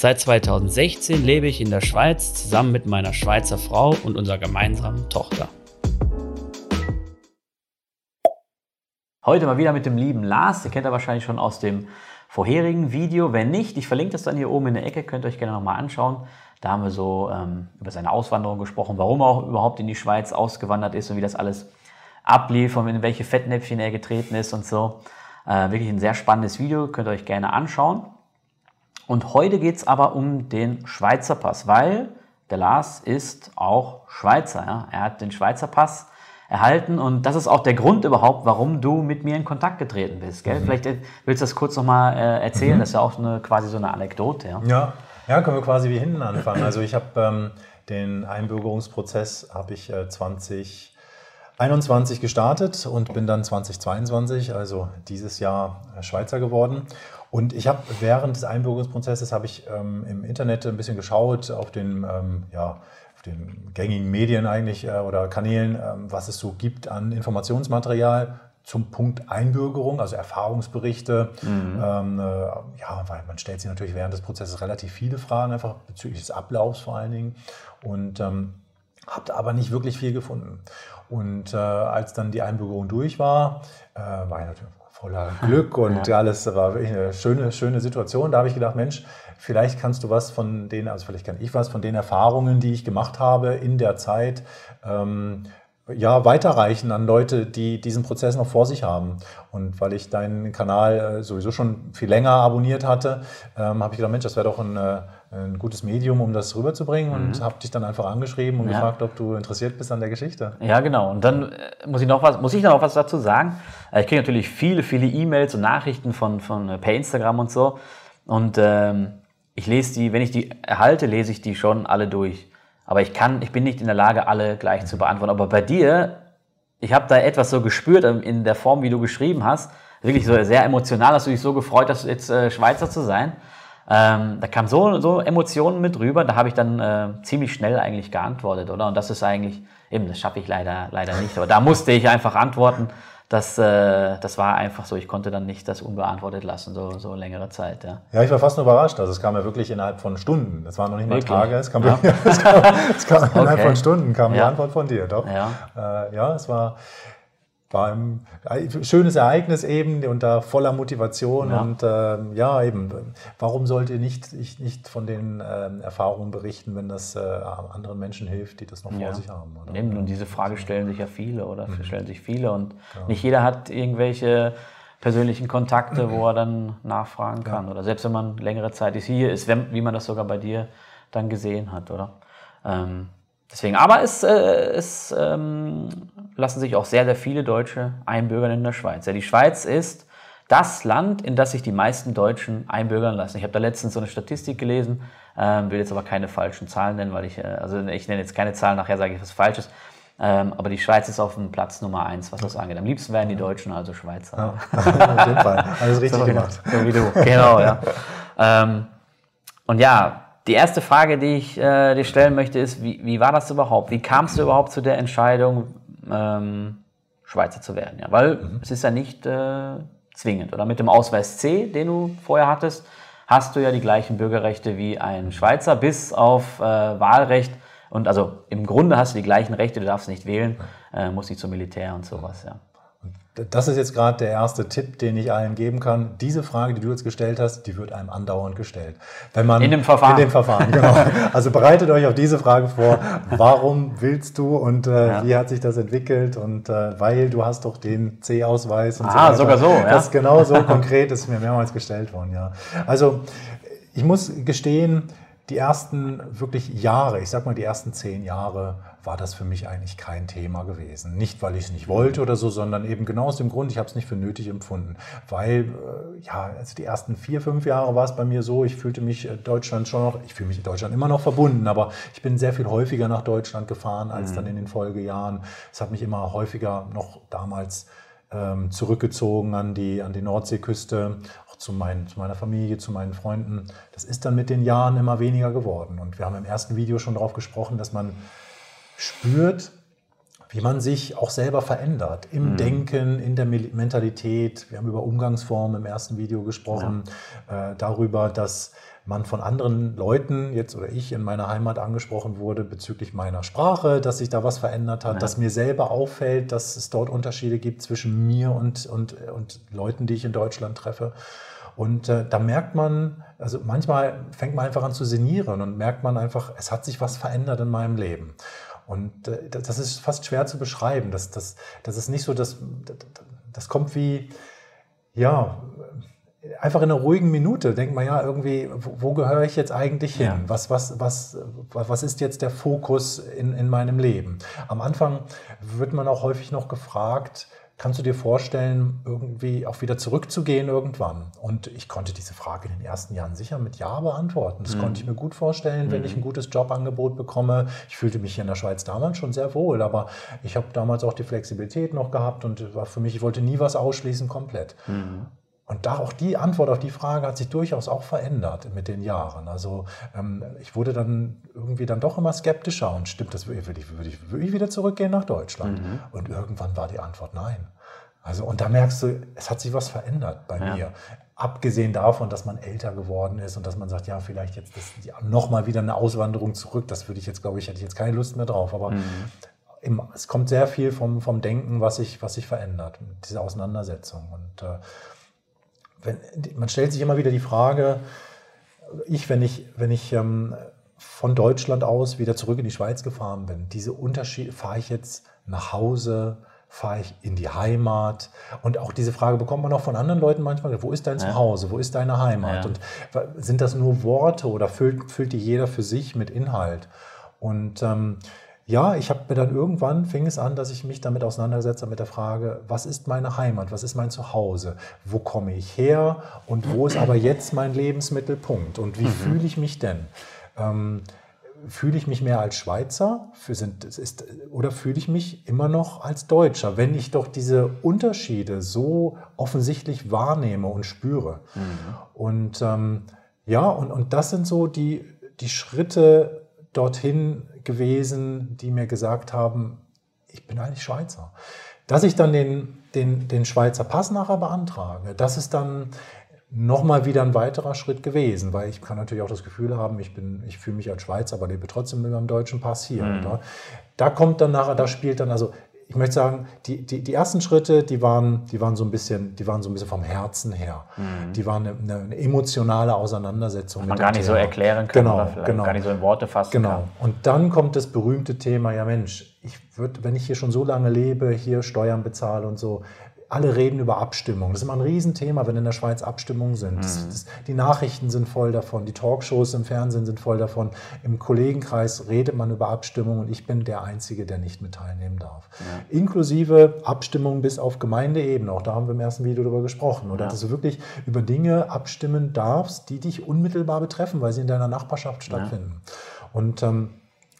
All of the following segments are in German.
Seit 2016 lebe ich in der Schweiz zusammen mit meiner Schweizer Frau und unserer gemeinsamen Tochter. Heute mal wieder mit dem lieben Lars. Den kennt ihr wahrscheinlich schon aus dem vorherigen Video. Wenn nicht, ich verlinke das dann hier oben in der Ecke, könnt ihr euch gerne nochmal anschauen. Da haben wir so ähm, über seine Auswanderung gesprochen, warum er auch überhaupt in die Schweiz ausgewandert ist und wie das alles ablief und in welche Fettnäpfchen er getreten ist und so. Äh, wirklich ein sehr spannendes Video, könnt ihr euch gerne anschauen. Und heute geht es aber um den Schweizer Pass, weil der Lars ist auch Schweizer. Ja? Er hat den Schweizer Pass erhalten. Und das ist auch der Grund überhaupt, warum du mit mir in Kontakt getreten bist. Gell? Mhm. Vielleicht äh, willst du das kurz nochmal äh, erzählen. Mhm. Das ist ja auch eine, quasi so eine Anekdote. Ja, ja. ja können wir quasi wie hinten anfangen. Also ich habe ähm, den Einbürgerungsprozess habe ich äh, 2021 gestartet und bin dann 2022, also dieses Jahr äh, Schweizer geworden. Und ich habe während des Einbürgerungsprozesses habe ich ähm, im Internet ein bisschen geschaut auf den ähm, ja, auf den gängigen Medien eigentlich äh, oder Kanälen, ähm, was es so gibt an Informationsmaterial zum Punkt Einbürgerung, also Erfahrungsberichte. Mhm. Ähm, äh, ja, weil man stellt sich natürlich während des Prozesses relativ viele Fragen, einfach bezüglich des Ablaufs vor allen Dingen. Und ähm, habe aber nicht wirklich viel gefunden. Und äh, als dann die Einbürgerung durch war, äh, war ich natürlich voller Glück und ja. alles war wirklich eine schöne, schöne Situation. Da habe ich gedacht, Mensch, Vielleicht kannst du was von den, also vielleicht kann ich was von den Erfahrungen, die ich gemacht habe in der Zeit, ähm, ja, weiterreichen an Leute, die diesen Prozess noch vor sich haben. Und weil ich deinen Kanal äh, sowieso schon viel länger abonniert hatte, ähm, habe ich gedacht, Mensch, das wäre doch ein, äh, ein, gutes Medium, um das rüberzubringen. Mhm. Und habe dich dann einfach angeschrieben und ja. gefragt, ob du interessiert bist an der Geschichte. Ja, genau. Und dann äh, muss ich noch was, muss ich noch was dazu sagen. Ich kriege natürlich viele, viele E-Mails und Nachrichten von, von per Instagram und so. Und ähm, ich lese die, wenn ich die erhalte, lese ich die schon alle durch. Aber ich kann, ich bin nicht in der Lage, alle gleich zu beantworten. Aber bei dir, ich habe da etwas so gespürt in der Form, wie du geschrieben hast. Wirklich so sehr emotional, hast du dich so gefreut, dass du jetzt äh, Schweizer zu sein. Ähm, da kam so, so Emotionen mit rüber, da habe ich dann äh, ziemlich schnell eigentlich geantwortet, oder? Und das ist eigentlich, eben, das schaffe ich leider, leider nicht. Aber da musste ich einfach antworten das, äh, das war einfach so, ich konnte dann nicht das unbeantwortet lassen, so, so längere Zeit. Ja. ja, ich war fast nur überrascht. Also es kam ja wirklich innerhalb von Stunden. Das waren noch nicht mal wirklich? Tage, es kam, ja. es kam, es kam okay. innerhalb von Stunden kam ja. die Antwort von dir, doch. Ja, äh, ja es war, war ein schönes Ereignis eben und da voller Motivation ja. und ähm, ja eben, warum sollte nicht, ich nicht von den ähm, Erfahrungen berichten, wenn das äh, anderen Menschen hilft, die das noch ja. vor sich haben? Oder? Eben, und diese Frage stellen sich ja viele oder mhm. stellen sich viele und ja. nicht jeder hat irgendwelche persönlichen Kontakte, wo er dann nachfragen kann oder selbst wenn man längere Zeit ist, hier ist, wenn, wie man das sogar bei dir dann gesehen hat, oder? Ähm, deswegen, aber es, äh, es ähm, lassen sich auch sehr, sehr viele Deutsche einbürgern in der Schweiz. Ja, die Schweiz ist das Land, in das sich die meisten Deutschen einbürgern lassen. Ich habe da letztens so eine Statistik gelesen, ähm, will jetzt aber keine falschen Zahlen nennen, weil ich, äh, also ich nenne jetzt keine Zahlen, nachher sage ich was Falsches. Ähm, aber die Schweiz ist auf dem Platz Nummer eins, was das angeht. Am liebsten wären die Deutschen also Schweizer. Ja, auf jeden Fall. Alles richtig so, gemacht. So wie du. Genau, ja. ähm, und ja, die erste Frage, die ich äh, dir stellen möchte, ist, wie, wie war das überhaupt? Wie kamst du überhaupt zu der Entscheidung, ähm, Schweizer zu werden? Ja? Weil mhm. es ist ja nicht äh, zwingend. Oder mit dem Ausweis C, den du vorher hattest, hast du ja die gleichen Bürgerrechte wie ein Schweizer, bis auf äh, Wahlrecht. Und also im Grunde hast du die gleichen Rechte, du darfst nicht wählen, äh, musst nicht zum Militär und sowas. Ja das ist jetzt gerade der erste Tipp, den ich allen geben kann. Diese Frage, die du jetzt gestellt hast, die wird einem andauernd gestellt. Wenn man, in dem Verfahren. In dem Verfahren, genau. Also bereitet euch auf diese Frage vor. Warum willst du und äh, ja. wie hat sich das entwickelt? Und äh, weil du hast doch den C-Ausweis und ah, so weiter. sogar so, ja. Das ist genau so konkret ist mir mehrmals gestellt worden, ja. Also ich muss gestehen, die ersten wirklich Jahre, ich sag mal die ersten zehn Jahre, war das für mich eigentlich kein Thema gewesen. Nicht, weil ich es nicht wollte oder so, sondern eben genau aus dem Grund, ich habe es nicht für nötig empfunden. Weil, äh, ja, also die ersten vier, fünf Jahre war es bei mir so, ich fühlte mich äh, Deutschland schon noch, ich fühle mich in Deutschland immer noch verbunden, aber ich bin sehr viel häufiger nach Deutschland gefahren als mhm. dann in den Folgejahren. Es hat mich immer häufiger noch damals ähm, zurückgezogen an die, an die Nordseeküste, auch zu, mein, zu meiner Familie, zu meinen Freunden. Das ist dann mit den Jahren immer weniger geworden. Und wir haben im ersten Video schon darauf gesprochen, dass man spürt, wie man sich auch selber verändert im mhm. Denken, in der Mentalität. Wir haben über Umgangsformen im ersten Video gesprochen, ja. äh, darüber, dass man von anderen Leuten, jetzt oder ich in meiner Heimat angesprochen wurde bezüglich meiner Sprache, dass sich da was verändert hat, ja. dass mir selber auffällt, dass es dort Unterschiede gibt zwischen mir und, und, und Leuten, die ich in Deutschland treffe. Und äh, da merkt man, also manchmal fängt man einfach an zu sinnieren und merkt man einfach, es hat sich was verändert in meinem Leben. Und äh, das ist fast schwer zu beschreiben. Das, das, das ist nicht so, dass das kommt wie, ja, einfach in einer ruhigen Minute denkt man ja irgendwie, wo, gehöre ich jetzt eigentlich hin? Ja. Was, was, was, was ist jetzt der Fokus in, in meinem Leben? Am Anfang wird man auch häufig noch gefragt, Kannst du dir vorstellen, irgendwie auch wieder zurückzugehen irgendwann? Und ich konnte diese Frage in den ersten Jahren sicher mit Ja beantworten. Das mhm. konnte ich mir gut vorstellen, wenn mhm. ich ein gutes Jobangebot bekomme. Ich fühlte mich hier in der Schweiz damals schon sehr wohl, aber ich habe damals auch die Flexibilität noch gehabt und war für mich, ich wollte nie was ausschließen komplett. Mhm. Und da auch die Antwort auf die Frage hat sich durchaus auch verändert mit den Jahren. Also ähm, ich wurde dann irgendwie dann doch immer skeptischer und stimmt, das würde ich, würde ich, würde ich wieder zurückgehen nach Deutschland. Mhm. Und irgendwann war die Antwort nein. Also und da merkst du, es hat sich was verändert bei ja. mir. Abgesehen davon, dass man älter geworden ist und dass man sagt, ja, vielleicht jetzt ja, nochmal wieder eine Auswanderung zurück, das würde ich jetzt, glaube ich, hätte ich jetzt keine Lust mehr drauf. Aber mhm. im, es kommt sehr viel vom, vom Denken, was sich, was sich verändert, diese Auseinandersetzung. Und äh, wenn, man stellt sich immer wieder die Frage, ich, wenn ich, wenn ich ähm, von Deutschland aus wieder zurück in die Schweiz gefahren bin, diese Unterschiede, fahre ich jetzt nach Hause, fahre ich in die Heimat? Und auch diese Frage bekommt man auch von anderen Leuten manchmal, wo ist dein ja. Zuhause, wo ist deine Heimat? Ja. Und sind das nur Worte oder füllt, füllt die jeder für sich mit Inhalt? Und ähm, ja, ich habe mir dann irgendwann fing es an, dass ich mich damit auseinandergesetzt habe mit der Frage, was ist meine Heimat, was ist mein Zuhause, wo komme ich her und wo ist aber jetzt mein Lebensmittelpunkt und wie mhm. fühle ich mich denn? Ähm, fühle ich mich mehr als Schweizer für sind, ist, oder fühle ich mich immer noch als Deutscher, wenn ich doch diese Unterschiede so offensichtlich wahrnehme und spüre? Mhm. Und ähm, ja, und, und das sind so die, die Schritte dorthin, gewesen, die mir gesagt haben, ich bin eigentlich Schweizer. Dass ich dann den, den, den Schweizer Pass nachher beantrage, das ist dann nochmal wieder ein weiterer Schritt gewesen, weil ich kann natürlich auch das Gefühl haben, ich, bin, ich fühle mich als Schweizer, aber lebe trotzdem mit meinem deutschen Pass hier. Mhm. Da kommt dann nachher, da spielt dann, also ich möchte sagen, die, die, die, ersten Schritte, die waren, die waren so ein bisschen, die waren so ein bisschen vom Herzen her. Mhm. Die waren eine, eine, emotionale Auseinandersetzung. Was man gar nicht Thema. so erklären kann genau, oder vielleicht genau. gar nicht so in Worte fassen genau. kann. Und dann kommt das berühmte Thema, ja Mensch, ich würde, wenn ich hier schon so lange lebe, hier Steuern bezahle und so, alle reden über Abstimmung. Das ist immer ein Riesenthema, wenn in der Schweiz Abstimmungen sind. Mhm. Das, das, die Nachrichten sind voll davon, die Talkshows im Fernsehen sind voll davon. Im Kollegenkreis redet man über Abstimmung und ich bin der Einzige, der nicht mit teilnehmen darf. Ja. Inklusive Abstimmungen bis auf Gemeindeebene. Auch da haben wir im ersten Video darüber gesprochen. Oder ja. dass du wirklich über Dinge abstimmen darfst, die dich unmittelbar betreffen, weil sie in deiner Nachbarschaft stattfinden. Ja. Und, ähm,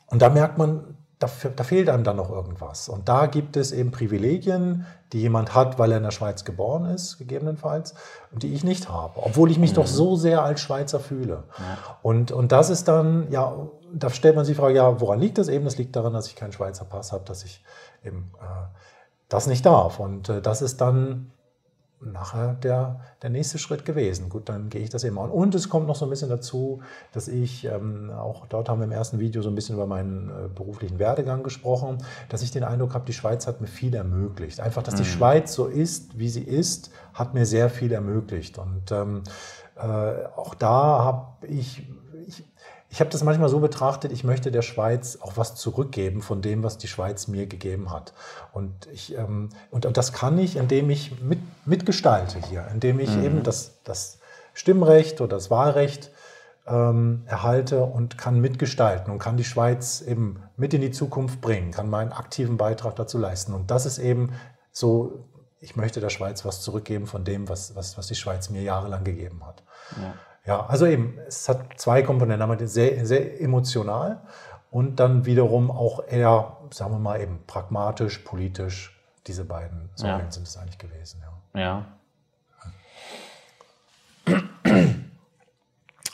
und da merkt man, da, da, fehlt einem dann noch irgendwas. Und da gibt es eben Privilegien, die jemand hat, weil er in der Schweiz geboren ist, gegebenenfalls, und die ich nicht habe, obwohl ich mich mhm. doch so sehr als Schweizer fühle. Ja. Und, und das ist dann, ja, da stellt man sich die Frage, ja, woran liegt das eben? Das liegt daran, dass ich keinen Schweizer Pass habe, dass ich eben äh, das nicht darf. Und äh, das ist dann nachher der, der nächste Schritt gewesen. Gut, dann gehe ich das eben an. Und es kommt noch so ein bisschen dazu, dass ich, ähm, auch dort haben wir im ersten Video so ein bisschen über meinen äh, beruflichen Werdegang gesprochen, dass ich den Eindruck habe, die Schweiz hat mir viel ermöglicht. Einfach, dass mhm. die Schweiz so ist, wie sie ist, hat mir sehr viel ermöglicht. Und ähm, äh, auch da habe ich ich habe das manchmal so betrachtet, ich möchte der Schweiz auch was zurückgeben von dem, was die Schweiz mir gegeben hat. Und, ich, ähm, und, und das kann ich, indem ich mit, mitgestalte hier, indem ich mhm. eben das, das Stimmrecht oder das Wahlrecht ähm, erhalte und kann mitgestalten und kann die Schweiz eben mit in die Zukunft bringen, kann meinen aktiven Beitrag dazu leisten. Und das ist eben so, ich möchte der Schweiz was zurückgeben von dem, was, was, was die Schweiz mir jahrelang gegeben hat. Ja. Ja also eben, es hat zwei Komponenten, einmal sehr, sehr emotional und dann wiederum auch eher, sagen wir mal, eben pragmatisch, politisch. Diese beiden Säulen ja. sind es eigentlich gewesen. Ja. ja.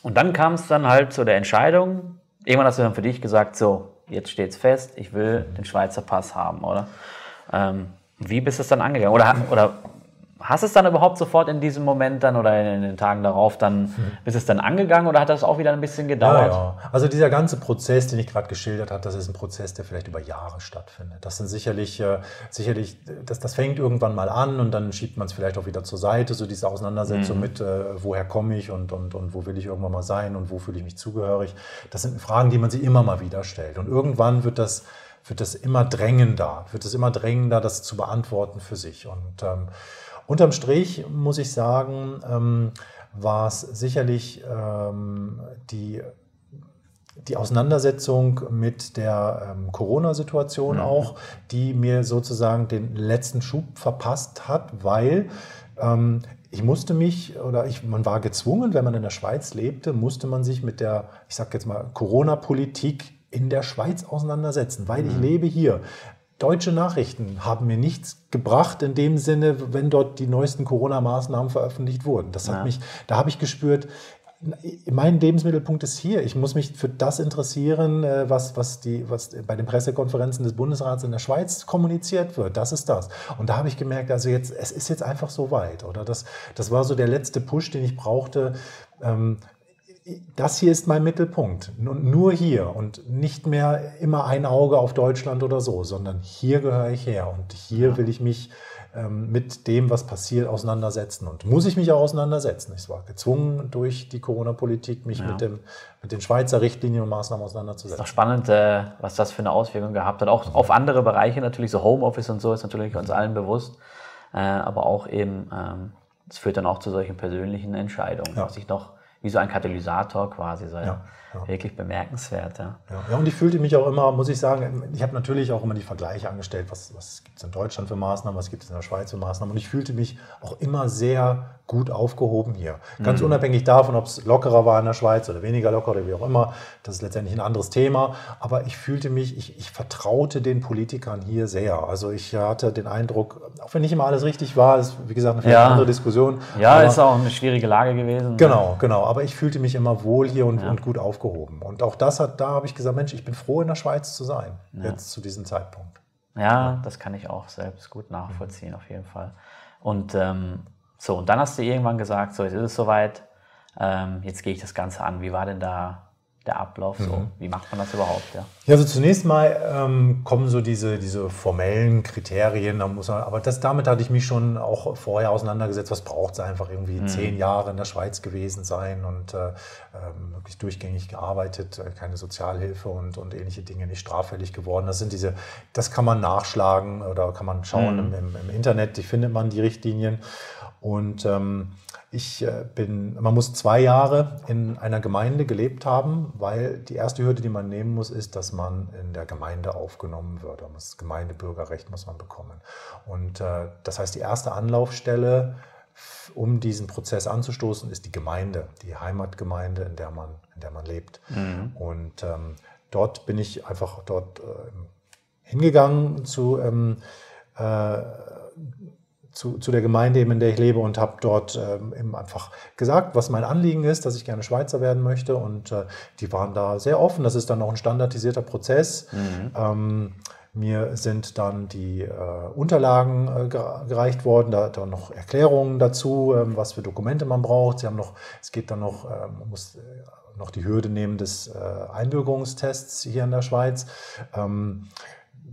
Und dann kam es dann halt zu der Entscheidung. Irgendwann hast du dann für dich gesagt, so, jetzt steht es fest, ich will den Schweizer Pass haben, oder? Ähm, wie bist du es dann angegangen? Oder, oder Hast du es dann überhaupt sofort in diesem Moment dann oder in den Tagen darauf dann, hm. bist es dann angegangen oder hat das auch wieder ein bisschen gedauert? Ja, ja. Also dieser ganze Prozess, den ich gerade geschildert habe, das ist ein Prozess, der vielleicht über Jahre stattfindet. Das sind sicherlich, äh, sicherlich, das, das fängt irgendwann mal an und dann schiebt man es vielleicht auch wieder zur Seite, so diese Auseinandersetzung mhm. mit, äh, woher komme ich und, und, und wo will ich irgendwann mal sein und wo fühle ich mich zugehörig. Das sind Fragen, die man sich immer mal wieder stellt. Und irgendwann wird das, wird das immer drängender, wird es immer drängender, das zu beantworten für sich. Und ähm, Unterm Strich muss ich sagen, ähm, war es sicherlich ähm, die die Auseinandersetzung mit der ähm, Corona-Situation mhm. auch, die mir sozusagen den letzten Schub verpasst hat, weil ähm, ich musste mich oder ich, man war gezwungen, wenn man in der Schweiz lebte, musste man sich mit der, ich sage jetzt mal, Corona-Politik in der Schweiz auseinandersetzen, weil ich mhm. lebe hier. Deutsche Nachrichten haben mir nichts gebracht in dem Sinne, wenn dort die neuesten Corona-Maßnahmen veröffentlicht wurden. Das hat ja. mich, da habe ich gespürt, mein Lebensmittelpunkt ist hier. Ich muss mich für das interessieren, äh, was, was, die, was bei den Pressekonferenzen des Bundesrats in der Schweiz kommuniziert wird. Das ist das. Und da habe ich gemerkt, also jetzt, es ist jetzt einfach so weit. Oder das, das war so der letzte Push, den ich brauchte. Ähm, das hier ist mein Mittelpunkt. Und nur hier und nicht mehr immer ein Auge auf Deutschland oder so, sondern hier gehöre ich her und hier will ich mich ähm, mit dem, was passiert, auseinandersetzen. Und muss ich mich auch auseinandersetzen. Ich war gezwungen durch die Corona-Politik, mich ja. mit, dem, mit den Schweizer Richtlinien und Maßnahmen auseinanderzusetzen. Ist doch spannend, äh, was das für eine Auswirkung gehabt hat. Auch auf andere Bereiche natürlich, so Homeoffice und so ist natürlich uns allen bewusst. Äh, aber auch eben, ähm, es führt dann auch zu solchen persönlichen Entscheidungen, ja. was ich noch wie so ein Katalysator quasi. So, ja, ja. Wirklich bemerkenswert. Ja. ja. und ich fühlte mich auch immer, muss ich sagen, ich habe natürlich auch immer die Vergleiche angestellt, was, was gibt es in Deutschland für Maßnahmen, was gibt es in der Schweiz für Maßnahmen. Und ich fühlte mich auch immer sehr gut aufgehoben hier. Ganz mhm. unabhängig davon, ob es lockerer war in der Schweiz oder weniger locker oder wie auch immer. Das ist letztendlich ein anderes Thema. Aber ich fühlte mich, ich, ich vertraute den Politikern hier sehr. Also ich hatte den Eindruck, auch wenn nicht immer alles richtig war, ist wie gesagt eine ja. andere Diskussion. Ja, aber, ist auch eine schwierige Lage gewesen. Genau, genau. Aber ich fühlte mich immer wohl hier und, ja. und gut aufgehoben. Und auch das hat, da habe ich gesagt, Mensch, ich bin froh in der Schweiz zu sein, ja. jetzt zu diesem Zeitpunkt. Ja, das kann ich auch selbst gut nachvollziehen, mhm. auf jeden Fall. Und ähm, so, und dann hast du irgendwann gesagt, so, jetzt ist es soweit, ähm, jetzt gehe ich das Ganze an. Wie war denn da der Ablauf so? Mhm. Wie macht man das überhaupt? Ja, ja also zunächst mal ähm, kommen so diese, diese formellen Kriterien, da muss man, aber das, damit hatte ich mich schon auch vorher auseinandergesetzt, was braucht es einfach irgendwie mhm. zehn Jahre in der Schweiz gewesen sein und äh, ähm, wirklich durchgängig gearbeitet, äh, keine Sozialhilfe und, und ähnliche Dinge, nicht straffällig geworden. Das sind diese, das kann man nachschlagen oder kann man schauen mhm. im, im, Internet, die findet man die Richtlinien. Und ähm, ich äh, bin, man muss zwei Jahre in einer Gemeinde gelebt haben, weil die erste Hürde, die man nehmen muss, ist, dass man in der Gemeinde aufgenommen wird. Das Gemeindebürgerrecht muss man bekommen. Und äh, das heißt, die erste Anlaufstelle, um diesen Prozess anzustoßen, ist die Gemeinde, die Heimatgemeinde, in der man, in der man lebt. Mhm. Und ähm, dort bin ich einfach dort äh, hingegangen zu ähm, äh, zu, zu der Gemeinde, in der ich lebe und habe dort ähm, eben einfach gesagt, was mein Anliegen ist, dass ich gerne Schweizer werden möchte. Und äh, die waren da sehr offen. Das ist dann auch ein standardisierter Prozess. Mhm. Ähm, mir sind dann die äh, Unterlagen äh, gereicht worden, da, da noch Erklärungen dazu, ähm, was für Dokumente man braucht. Sie haben noch, es geht dann noch, ähm, man muss äh, noch die Hürde nehmen des äh, Einbürgerungstests hier in der Schweiz. Ähm,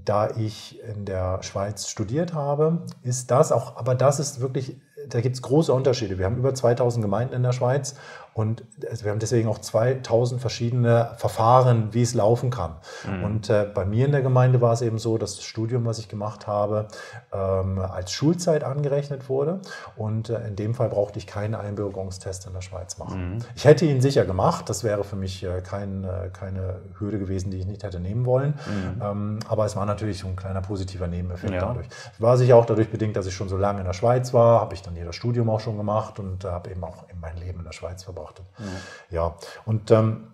da ich in der Schweiz studiert habe, ist das auch, aber das ist wirklich, da gibt es große Unterschiede. Wir haben über 2000 Gemeinden in der Schweiz Und wir haben deswegen auch 2000 verschiedene Verfahren, wie es laufen kann. Mhm. Und äh, bei mir in der Gemeinde war es eben so, dass das Studium, was ich gemacht habe, ähm, als Schulzeit angerechnet wurde. Und äh, in dem Fall brauchte ich keinen Einbürgerungstest in der Schweiz machen. Mhm. Ich hätte ihn sicher gemacht. Das wäre für mich äh, kein, äh, keine Hürde gewesen, die ich nicht hätte nehmen wollen. Mhm. Ähm, aber es war natürlich so ein kleiner positiver Nebeneffekt ja. dadurch. War sicher auch dadurch bedingt, dass ich schon so lange in der Schweiz war, habe ich dann hier das Studium auch schon gemacht und äh, habe eben auch in mein Leben in der Schweiz verbracht. Mhm. Ja, und ähm,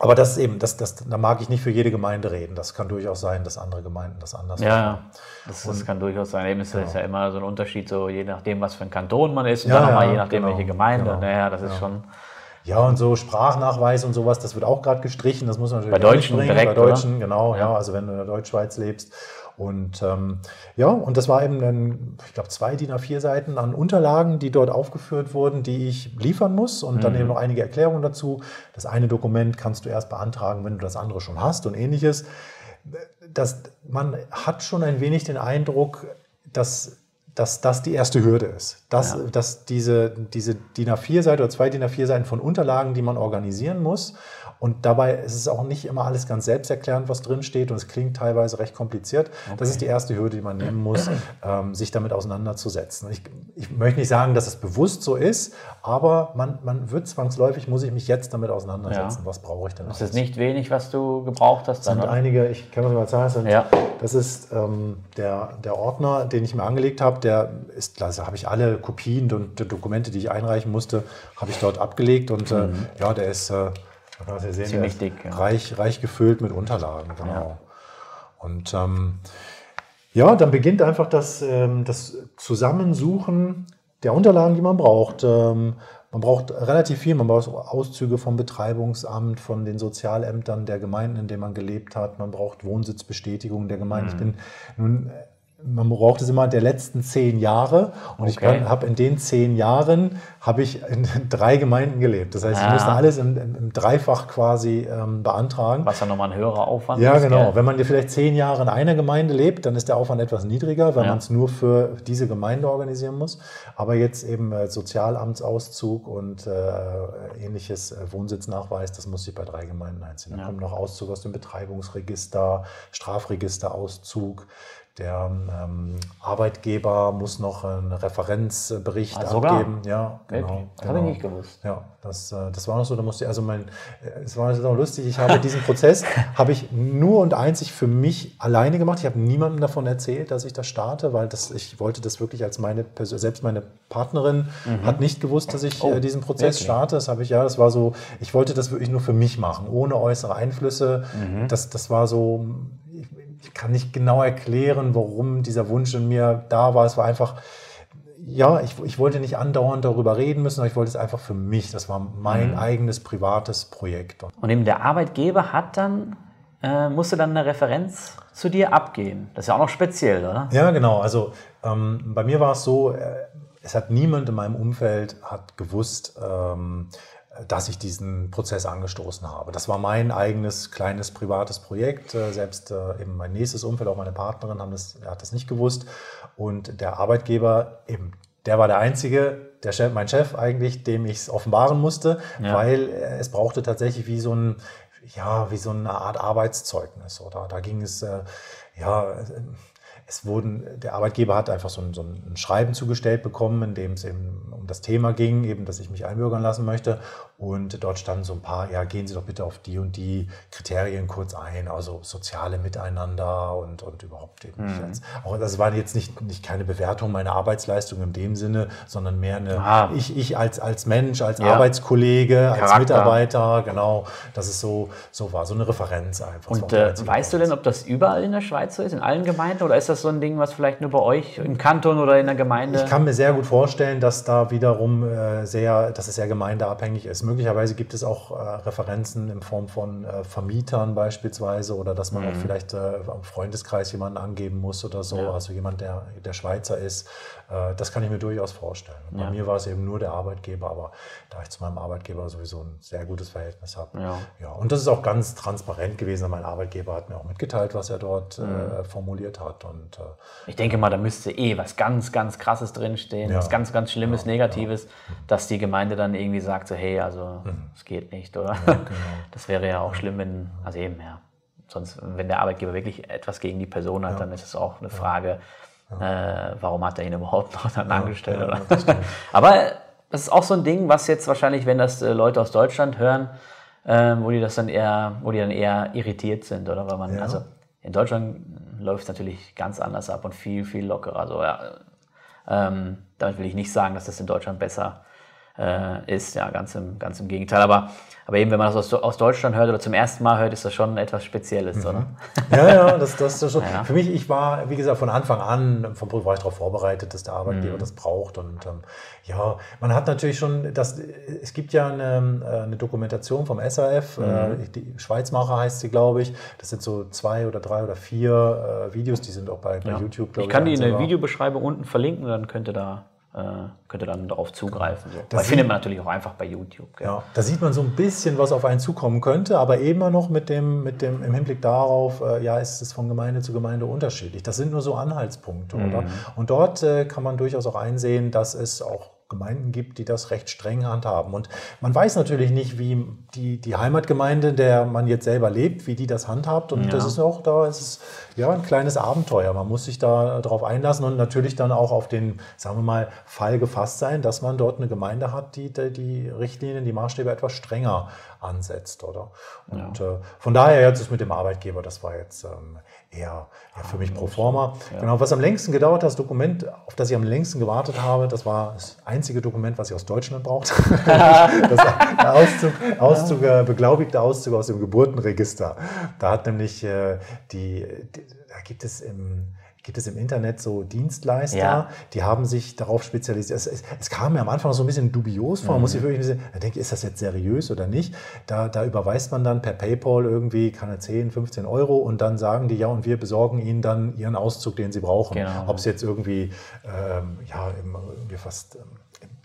aber das ist eben, das, das, da mag ich nicht für jede Gemeinde reden. Das kann durchaus sein, dass andere Gemeinden das anders machen. Ja, das, das kann durchaus sein. Eben ist genau. ja immer so ein Unterschied, so je nachdem, was für ein Kanton man ist und ja, dann nochmal ja, je nachdem, genau, welche Gemeinde. Genau, naja, das ist schon. Ja, und so Sprachnachweis und sowas, das wird auch gerade gestrichen. Das muss man natürlich bei Deutschen. Direkt, bei Deutschen, oder? genau. Ja. ja. also wenn du in der Deutschschweiz lebst. Und ähm, ja, und das war eben dann, ich glaube, zwei DIN A4 Seiten an Unterlagen, die dort aufgeführt wurden, die ich liefern muss und mhm. dann eben noch einige Erklärungen dazu. Das eine Dokument kannst du erst beantragen, wenn du das andere schon hast und ähnliches. Das, man hat schon ein wenig den Eindruck, dass dass das die erste Hürde ist. Dass, ja. dass diese, diese DIN A4-Seite oder zwei DIN A4-Seiten von Unterlagen, die man organisieren muss, und dabei ist es auch nicht immer alles ganz selbsterklärend, was drin steht und es klingt teilweise recht kompliziert. Okay. Das ist die erste Hürde, die man nehmen muss, ähm, sich damit auseinanderzusetzen. Ich, ich, möchte nicht sagen, dass es bewusst so ist, aber man, man wird zwangsläufig, muss ich mich jetzt damit auseinandersetzen. Ja. Was brauche ich denn? Das ist nicht wenig, was du gebraucht hast. Das sind einige, ich kann das mal sagen, ja. das ist ähm, der, der Ordner, den ich mir angelegt habe, der ist, also habe ich alle Kopien und Dokumente, die ich einreichen musste, habe ich dort abgelegt und äh, mhm. ja, der ist äh, das ja sehen, Ziemlich dick, ja. reich, reich gefüllt mit Unterlagen. Genau. Ja. Und ähm, ja, dann beginnt einfach das, ähm, das Zusammensuchen der Unterlagen, die man braucht. Ähm, man braucht relativ viel. Man braucht Auszüge vom Betreibungsamt, von den Sozialämtern der Gemeinden, in denen man gelebt hat. Man braucht Wohnsitzbestätigungen der Gemeinde. Mhm. Ich bin nun man braucht es immer der letzten zehn Jahre. Und okay. ich habe in den zehn Jahren habe ich in drei Gemeinden gelebt. Das heißt, ja. ich musste alles im, im Dreifach quasi ähm, beantragen. Was ja nochmal ein höherer Aufwand ja, ist. Ja, genau. Gell? Wenn man vielleicht zehn Jahre in einer Gemeinde lebt, dann ist der Aufwand etwas niedriger, weil ja. man es nur für diese Gemeinde organisieren muss. Aber jetzt eben äh, Sozialamtsauszug und äh, ähnliches äh, Wohnsitznachweis, das muss ich bei drei Gemeinden einziehen. Dann kommt noch Auszug aus dem Betreibungsregister, Strafregisterauszug. Der ähm, Arbeitgeber muss noch einen Referenzbericht ah, abgeben. Ja, genau. Das genau. habe ich nicht gewusst. Ja, das, äh, das war noch so. Da musste also mein, äh, es war auch lustig. Ich habe diesen Prozess habe ich nur und einzig für mich alleine gemacht. Ich habe niemandem davon erzählt, dass ich das starte, weil das, ich wollte das wirklich als meine selbst meine Partnerin mhm. hat nicht gewusst, dass ich oh, äh, diesen Prozess wirklich? starte. Das habe ich ja. Das war so. Ich wollte das wirklich nur für mich machen, ohne äußere Einflüsse. Mhm. Das, das war so ich kann nicht genau erklären, warum dieser Wunsch in mir da war. Es war einfach, ja, ich, ich wollte nicht andauernd darüber reden müssen, aber ich wollte es einfach für mich. Das war mein mhm. eigenes privates Projekt. Und eben der Arbeitgeber hat dann, äh, musste dann eine Referenz zu dir abgeben. Das ist ja auch noch speziell, oder? Ja, genau. Also ähm, bei mir war es so, äh, es hat niemand in meinem Umfeld hat gewusst, ähm, dass ich diesen Prozess angestoßen habe. Das war mein eigenes kleines privates Projekt. Äh, selbst äh, eben mein nächstes Umfeld, auch meine Partnerin, haben das, hat das nicht gewusst. Und der Arbeitgeber, eben, der war der einzige, der Chef, mein Chef eigentlich, dem ich es offenbaren musste, ja. weil äh, es brauchte tatsächlich wie so ein, ja, wie so eine Art Arbeitszeugnis. Oder da ging es, ja, es wurden, der Arbeitgeber hat einfach so ein, so ein, Schreiben zugestellt bekommen, in dem es eben um das Thema ging, eben, dass ich mich einbürgern lassen möchte. Und dort standen so ein paar, ja, gehen Sie doch bitte auf die und die Kriterien kurz ein, also soziale Miteinander und, und überhaupt eben mhm. als, auch das war jetzt nicht, nicht keine Bewertung meiner Arbeitsleistung in dem Sinne, sondern mehr eine, ah. ich, ich als, als Mensch, als ja. Arbeitskollege, Charakter. als Mitarbeiter, genau, dass es so, so war, so eine Referenz einfach. Und äh, weißt du denn, ob das überall in der Schweiz so ist, in allen Gemeinden, oder ist das so ein Ding, was vielleicht nur bei euch im Kanton oder in der Gemeinde? Ich kann mir sehr gut vorstellen, dass da wiederum äh, sehr, dass es sehr gemeindeabhängig ist möglicherweise gibt es auch äh, Referenzen in Form von äh, Vermietern beispielsweise oder dass man mhm. auch vielleicht im Freundeskreis jemanden angeben muss oder so, ja. also jemand, der, der Schweizer ist. Äh, das kann ich mir durchaus vorstellen. Ja. Bei mir war es eben nur der Arbeitgeber, aber da ich zu meinem Arbeitgeber sowieso ein sehr gutes Verhältnis habe. Ja. ja. Und das ist auch ganz transparent gewesen. Mein Arbeitgeber hat mir auch mitgeteilt, was er dort äh, mhm. formuliert hat. Und äh, ich denke mal, da müsste eh was ganz, ganz Krasses drinstehen, ja. was ganz, ganz Schlimmes, ja, Negatives, ja. dass die Gemeinde dann irgendwie sagt, so, hey, also es mhm. geht nicht, oder? Genau. Das wäre ja auch schlimm, wenn, also eben, ja. Sonst, wenn der Arbeitgeber wirklich etwas gegen die Person hat, dann ist es auch eine Frage, äh, warum hat er ihn überhaupt noch dann angestellt? Oder? Aber das ist auch so ein Ding, was jetzt wahrscheinlich, wenn das äh, Leute aus Deutschland hören, äh, wo die das dann eher, wo die dann eher irritiert sind, oder? Weil man, also in Deutschland läuft es natürlich ganz anders ab und viel, viel lockerer. Also, ja, ähm, damit will ich nicht sagen, dass das in Deutschland besser äh, ist. Ja, ganz im, ganz im Gegenteil. Aber, aber eben, wenn man das aus, aus Deutschland hört oder zum ersten Mal hört, ist das schon etwas Spezielles, mhm. oder? Ja, ja, das, das, das schon. Ja. Für mich, ich war, wie gesagt, von Anfang an, vom Beruf war ich darauf vorbereitet, dass der Arbeitgeber mhm. das braucht. Und ähm, ja, man hat natürlich schon, das, es gibt ja eine, äh, eine Dokumentation vom SAF, mhm. äh, die Schweizmacher heißt sie, glaube ich. Das sind so zwei oder drei oder vier äh, Videos, die sind auch bei, bei ja. YouTube, glaube ich. Ich kann die in der Videobeschreibung unten verlinken, dann könnt ihr da äh, könnte dann darauf zugreifen. So. Das findet man natürlich auch einfach bei YouTube. Gell? Ja, da sieht man so ein bisschen, was auf einen zukommen könnte, aber immer noch mit dem, mit dem im Hinblick darauf, äh, ja, ist es von Gemeinde zu Gemeinde unterschiedlich. Das sind nur so Anhaltspunkte, mhm. oder? Und dort äh, kann man durchaus auch einsehen, dass es auch Gemeinden gibt, die das recht streng handhaben. Und man weiß natürlich nicht, wie die, die Heimatgemeinde, der man jetzt selber lebt, wie die das handhabt. Und ja. das ist auch da, ist es ja ein kleines Abenteuer. Man muss sich da darauf einlassen und natürlich dann auch auf den, sagen wir mal, Fall gefasst sein, dass man dort eine Gemeinde hat, die die Richtlinien, die Maßstäbe etwas strenger ansetzt, oder? Und ja. äh, von daher jetzt ist mit dem Arbeitgeber, das war jetzt ähm, eher, eher für mich pro forma. Ja. Genau, was am längsten gedauert hat, das Dokument, auf das ich am längsten gewartet habe, das war das einzige Dokument, was ich aus Deutschland brauchte. das Auszug, Auszug ja. Äh, beglaubigte Auszug aus dem Geburtenregister. Da hat nämlich äh, die, die, da gibt es im gibt es im Internet so Dienstleister, ja. die haben sich darauf spezialisiert. Es, es, es, kam mir am Anfang so ein bisschen dubios vor, mhm. muss ich wirklich ein bisschen, denke ist das jetzt seriös oder nicht? Da, da überweist man dann per PayPal irgendwie, keine 10, 15 Euro und dann sagen die, ja, und wir besorgen ihnen dann ihren Auszug, den sie brauchen. Genau. Ob es jetzt irgendwie, ähm, ja, irgendwie fast ähm,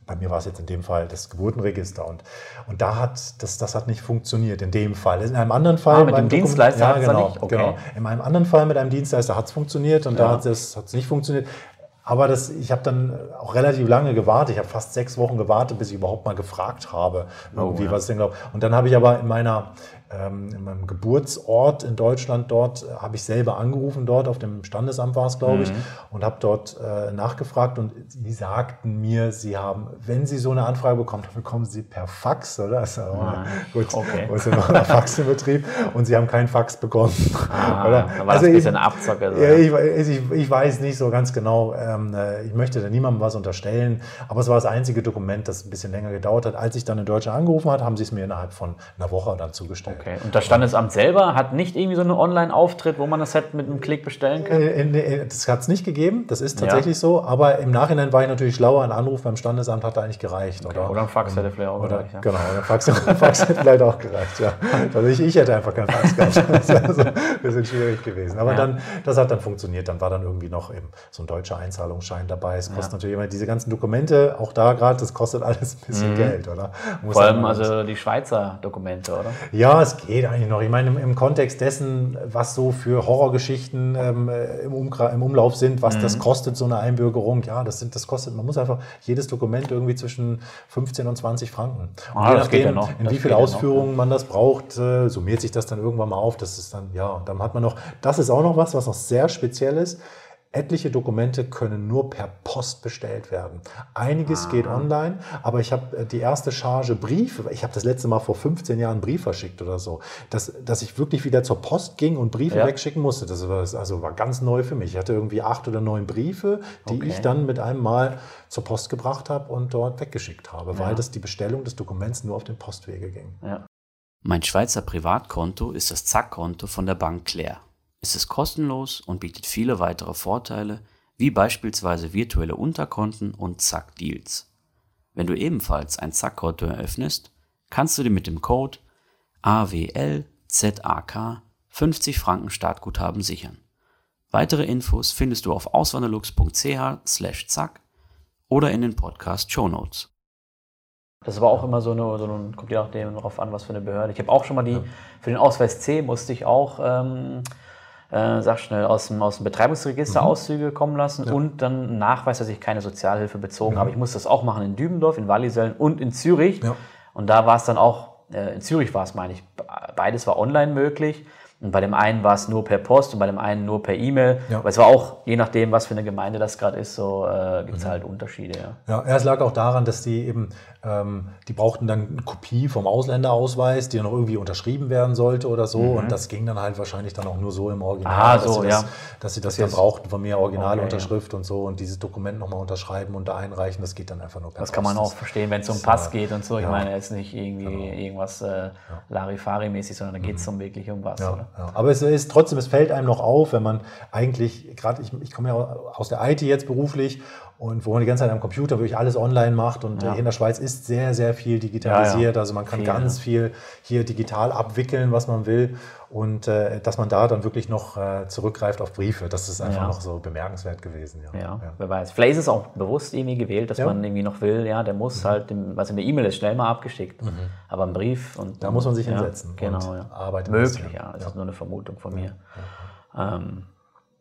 bei mir war es jetzt in dem Fall das Geburtenregister und, und da hat das, das hat nicht funktioniert in dem Fall. In einem anderen Fall ah, mit dem Dienstleister ja, genau, nicht? Okay. genau. In einem anderen Fall mit einem Dienstleister hat es funktioniert und ja. da hat es nicht funktioniert. Aber das, ich habe dann auch relativ lange gewartet. Ich habe fast sechs Wochen gewartet, bis ich überhaupt mal gefragt habe, oh, irgendwie, oh, ja. was ich denn glaube. Und dann habe ich aber in meiner ähm, in meinem Geburtsort in Deutschland dort äh, habe ich selber angerufen, dort auf dem Standesamt war es, glaube ich, mhm. und habe dort äh, nachgefragt und sie sagten mir, sie haben, wenn sie so eine Anfrage bekommen, dann bekommen sie per Fax, oder? Also, ah, gut, okay. ist noch ein Fax im Betrieb und sie haben keinen Fax bekommen. Ah, oder? Dann war also das ein bisschen Abzocke. So. Ja, ich, ich, ich, weiß nicht so ganz genau, ähm, äh, ich möchte da niemandem was unterstellen, aber es war das einzige Dokument, das ein bisschen länger gedauert hat. Als ich dann in Deutschland angerufen hat, haben sie es mir innerhalb von einer Woche dann zugestellt. Okay, und das Standesamt selber hat nicht irgendwie so einen Online-Auftritt, wo man das halt mit einem Klick bestellen kann? Äh, äh, das hat es nicht gegeben, das ist tatsächlich ja. so, aber im Nachhinein war ich natürlich schlauer, ein Anruf beim Standesamt hat eigentlich gereicht. Okay. Oder? oder ein Fax hätte vielleicht auch oder, gereicht. Ja. Genau, ein Fax, Fax hätte vielleicht auch gereicht, ja. Also ich, ich hätte einfach keinen Fax gehabt, das wäre also ein bisschen schwierig gewesen. Aber ja. dann, das hat dann funktioniert, dann war dann irgendwie noch eben so ein deutscher Einzahlungsschein dabei. Es kostet natürlich immer diese ganzen Dokumente, auch da gerade, das kostet alles ein bisschen mhm. Geld, oder? Muss Vor allem also die Schweizer Dokumente, oder? Ja, es geht eigentlich noch. Ich meine, im, im Kontext dessen, was so für Horrorgeschichten ähm, im, im, Umlauf sind, was mhm. das kostet, so eine Einbürgerung, ja, das, sind, das kostet, man muss einfach jedes Dokument irgendwie zwischen 15 und 20 Franken. Und ah, je nachdem, ja in wie viel Ausführungen noch, man das braucht, äh, summiert sich das dann irgendwann mal auf. Das ist dann, ja, dann hat man noch, das ist auch noch was, was noch sehr speziell ist. Etliche Dokumente können nur per Post bestellt werden. Einiges ah. geht online, aber ich habe äh, die erste Charge Briefe, ich habe das letzte Mal vor 15 Jahren einen Brief verschickt oder so, dass, dass ich wirklich wieder zur Post ging und Briefe ja. wegschicken musste. Das war, also war ganz neu für mich. Ich hatte irgendwie acht oder neun Briefe, die okay. ich dann mit einem Mal zur Post gebracht habe und dort weggeschickt habe, ja. weil das die Bestellung des Dokuments nur auf den Postwege ging. Ja. Mein Schweizer Privatkonto ist das Zack-Konto von der Bank Claire. Es ist kostenlos und bietet viele weitere Vorteile, wie beispielsweise virtuelle Unterkonten und Zack-Deals. Wenn du ebenfalls ein Zack-Konto eröffnest, kannst du dir mit dem Code AWLZAK 50 Franken Startguthaben sichern. Weitere Infos findest du auf auswanderlux.ch/zack oder in den Podcast Show Notes. Das war auch immer so eine, so eine kommt ja auch darauf an, was für eine Behörde. Ich habe auch schon mal die, für den Ausweis C musste ich auch ähm, äh, sag schnell, aus dem, aus dem Betreibungsregister mhm. Auszüge kommen lassen ja. und dann Nachweis, dass ich keine Sozialhilfe bezogen mhm. habe. Ich muss das auch machen in Dübendorf, in Wallisellen und in Zürich. Ja. Und da war es dann auch, äh, in Zürich war es, meine ich, beides war online möglich. Und bei dem einen war es nur per Post und bei dem einen nur per E-Mail. Ja. Aber es war auch, je nachdem, was für eine Gemeinde das gerade ist, so äh, gibt es mhm. halt Unterschiede. Ja. ja, es lag auch daran, dass die eben, ähm, die brauchten dann eine Kopie vom Ausländerausweis, die dann noch irgendwie unterschrieben werden sollte oder so. Mhm. Und das ging dann halt wahrscheinlich dann auch nur so im Original. Ah, so, dass sie das, ja. Dass sie das, das dann brauchten von mir, Originalunterschrift okay, und so und dieses Dokument nochmal unterschreiben und da einreichen. Das geht dann einfach nur per Das Post. kann man auch verstehen, wenn es um Pass geht und so. Ich meine jetzt nicht irgendwie genau. irgendwas äh, Larifari-mäßig, sondern da geht es mhm. um wirklich um was. Ja, Aber es ist trotzdem, es fällt einem noch auf, wenn man eigentlich, gerade ich, ich komme ja aus der IT jetzt beruflich und wo man die ganze Zeit am Computer wirklich alles online macht und ja. in der Schweiz ist sehr, sehr viel digitalisiert. Also man kann viel, ganz viel hier digital abwickeln, was man will und äh, dass man da dann wirklich noch äh, zurückgreift auf Briefe. Das ist einfach noch so bemerkenswert gewesen. Ja. wer weiß. Vielleicht ist es auch bewusst irgendwie gewählt, dass man irgendwie noch will, ja, der muss mhm. halt, dem, was in der E-Mail ist, schnell mal abgeschickt. Mhm. Aber ein Brief und. Da muss man sich hinsetzen. Genau, ja. Arbeiten Möglich, ja. Das ist nur eine Vermutung von mir. Ähm,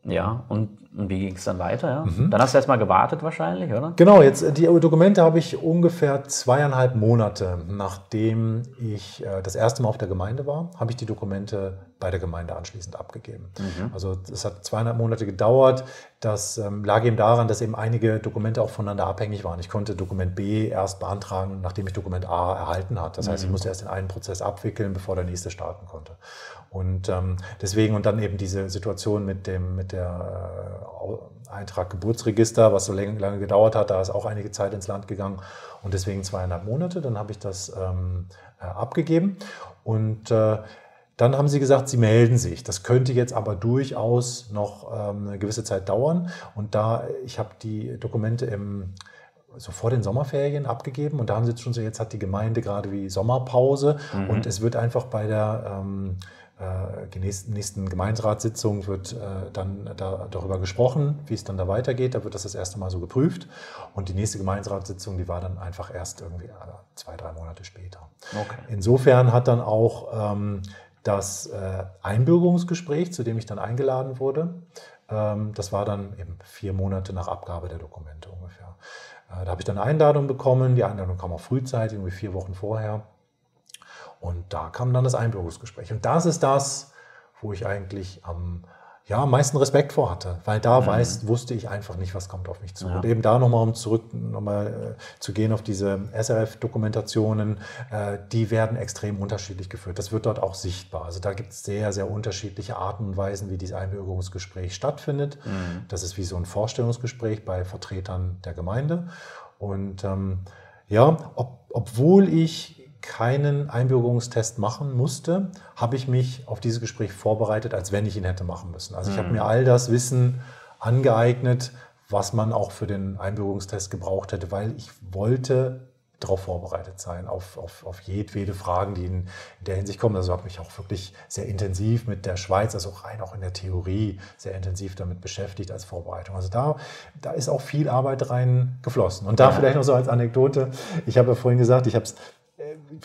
ja, und, und wie ging es dann weiter? Ja? Mhm. Dann hast du erstmal gewartet wahrscheinlich, oder? Genau, jetzt äh, die Dokumente habe ich ungefähr zweieinhalb Monate, nachdem ich äh, das erste Mal auf der Gemeinde war, habe ich die Dokumente bei der Gemeinde anschließend abgegeben. Mhm. Also es hat zweieinhalb Monate gedauert. Das ähm, lag eben daran, dass eben einige Dokumente auch voneinander abhängig waren. Ich konnte Dokument B erst beantragen, nachdem ich Dokument A erhalten hatte. Das heißt, ich mhm. musste erst den einen Prozess abwickeln, bevor der nächste starten konnte. Und ähm, deswegen und dann eben diese Situation mit dem mit der äh, Eintrag Geburtsregister, was so lange, lange, gedauert hat, da ist auch einige Zeit ins Land gegangen und deswegen zweieinhalb Monate. Dann habe ich das ähm, äh, abgegeben und äh, dann haben sie gesagt, sie melden sich. Das könnte jetzt aber durchaus noch ähm, eine gewisse Zeit dauern. Und da ich habe die Dokumente im so vor den Sommerferien abgegeben und da haben sie jetzt schon so, jetzt hat die Gemeinde gerade wie Sommerpause mhm. und es wird einfach bei der ähm, äh, nächsten Gemeinderatssitzung wird äh, dann da, darüber gesprochen, wie es dann da weitergeht. Da wird das das erste Mal so geprüft. Und die nächste Gemeinderatssitzung, die war dann einfach erst irgendwie äh, zwei, drei Monate später. Okay. Insofern hat dann auch ähm, das Einbürgerungsgespräch, zu dem ich dann eingeladen wurde, ähm, das war dann eben vier Monate nach Abgabe der Dokumente ungefähr. Äh, da habe ich dann eine Einladung bekommen. Die Einladung kam auch frühzeitig, irgendwie vier Wochen vorher. Und da kam dann das Einbürgerungsgespräch. Und das ist das, wo ich eigentlich am ja, am meisten Respekt vor hatte, weil da mhm. weiß, wusste ich einfach nicht, was kommt auf mich zu. Ja. Und eben da nochmal, um zurück nochmal äh, zu gehen auf diese SRF-Dokumentationen, äh, die werden extrem unterschiedlich geführt. Das wird dort auch sichtbar. Also da gibt es sehr, sehr unterschiedliche Arten und Weisen, wie dieses Einbürgerungsgespräch stattfindet. Mhm. Das ist wie so ein Vorstellungsgespräch bei Vertretern der Gemeinde. Und ähm, ja, ob, obwohl ich keinen Einbürgerungstest machen musste, habe ich mich auf dieses Gespräch vorbereitet, als wenn ich ihn hätte machen müssen. Also ich habe mhm. mir all das Wissen angeeignet, was man auch für den Einbürgerungstest gebraucht hätte, weil ich wollte darauf vorbereitet sein, auf, auf, auf jedwede Fragen, die in, in der Hinsicht kommen. Also habe mich auch wirklich sehr intensiv mit der Schweiz, also rein auch in der Theorie, sehr intensiv damit beschäftigt als Vorbereitung. Also da, da ist auch viel Arbeit rein geflossen. Und da ja. vielleicht noch so als Anekdote, ich habe ja vorhin gesagt, ich habe es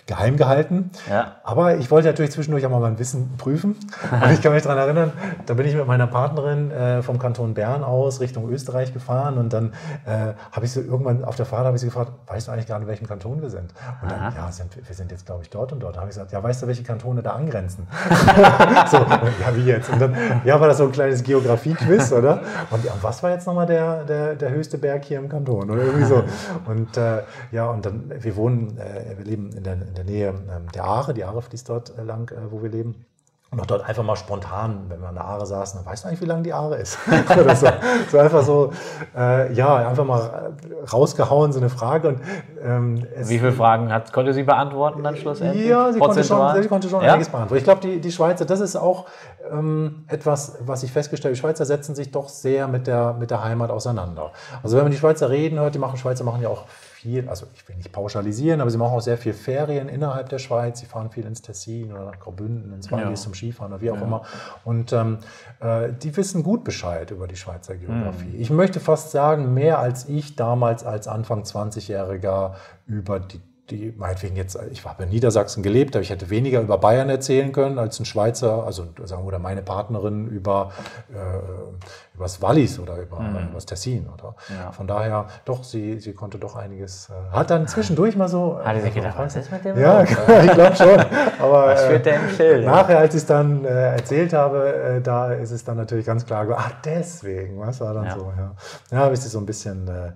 geheim gehalten. Ja. Aber ich wollte natürlich zwischendurch auch mal mein Wissen prüfen. Und ich kann mich daran erinnern, da bin ich mit meiner Partnerin äh, vom Kanton Bern aus Richtung Österreich gefahren und dann äh, habe ich so irgendwann auf der Fahrt habe ich sie gefragt, weißt du eigentlich gerade, in welchem Kanton wir sind? Und dann, ja, sind, wir sind jetzt, glaube ich, dort und dort. Da habe ich gesagt, ja, weißt du, welche Kantone da angrenzen? so, ja, wie jetzt? Und dann, ja, war das so ein kleines Geografie-Quiz, oder? Und ja, was war jetzt nochmal der, der, der höchste Berg hier im Kanton? Oder irgendwie so. Und äh, ja, und dann, wir wohnen, äh, wir leben in der in der Nähe ähm, der Aare. Die Aare fließt dort äh, lang, äh, wo wir leben. Und auch dort einfach mal spontan, wenn wir an der Aare saßen, dann weißt du eigentlich, wie lang die Aare ist? So. so einfach so, äh, ja, einfach mal rausgehauen, so eine Frage. Und, ähm, wie viele Fragen hat, konnte sie beantworten dann schlussendlich? Ja, sie konnte schon, sie konnte schon ja? einiges beantworten. Ich glaube, die, die Schweizer, das ist auch ähm, etwas, was ich festgestellt habe. Die Schweizer setzen sich doch sehr mit der, mit der Heimat auseinander. Also wenn man die Schweizer reden hört, die machen, Schweizer machen ja auch viel, also ich will nicht pauschalisieren, aber sie machen auch sehr viel Ferien innerhalb der Schweiz. Sie fahren viel ins Tessin oder nach Graubünden, ins Wallis ja. zum Skifahren oder wie auch ja. immer. Und ähm, äh, die wissen gut Bescheid über die Schweizer Geografie. Mhm. Ich möchte fast sagen, mehr als ich damals als Anfang 20-Jähriger über die die meinetwegen jetzt, ich habe in Niedersachsen gelebt, aber ich hätte weniger über Bayern erzählen können als ein Schweizer, also sagen wir, oder meine Partnerin über äh, übers Wallis oder über mhm. übers Tessin oder ja. von daher doch sie sie konnte doch einiges äh, hat dann zwischendurch mal so hat sie sich gedacht was ist mit dem ja ich glaube schon aber was führt der im Schild nachher als ich es dann äh, erzählt habe äh, da ist es dann natürlich ganz klar ach deswegen was war dann ja. so ja ja habe ich sie so ein bisschen äh, äh,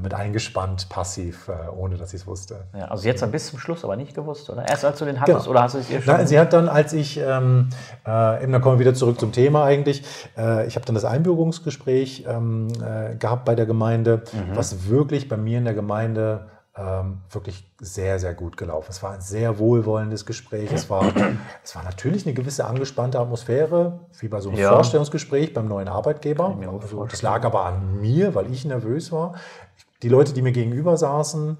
mit eingespannt, passiv, äh, ohne dass sie es wusste. Ja, also jetzt dann bis zum Schluss aber nicht gewusst, oder? Erst als du den hattest, genau. oder hast du es ihr schon? Nein, sie hat dann, als ich, ähm, äh, eben, dann kommen wir wieder zurück zum Thema eigentlich, äh, ich habe dann das Einbürgerungsgespräch ähm, äh, gehabt bei der Gemeinde, mhm. was wirklich bei mir in der Gemeinde ähm, wirklich sehr, sehr gut gelaufen. Es war ein sehr wohlwollendes Gespräch. Es war, es war natürlich eine gewisse angespannte Atmosphäre, wie bei so einem ja. Vorstellungsgespräch beim neuen Arbeitgeber. Also, das lag aber an mir, weil ich nervös war. Die Leute, die mir gegenüber saßen,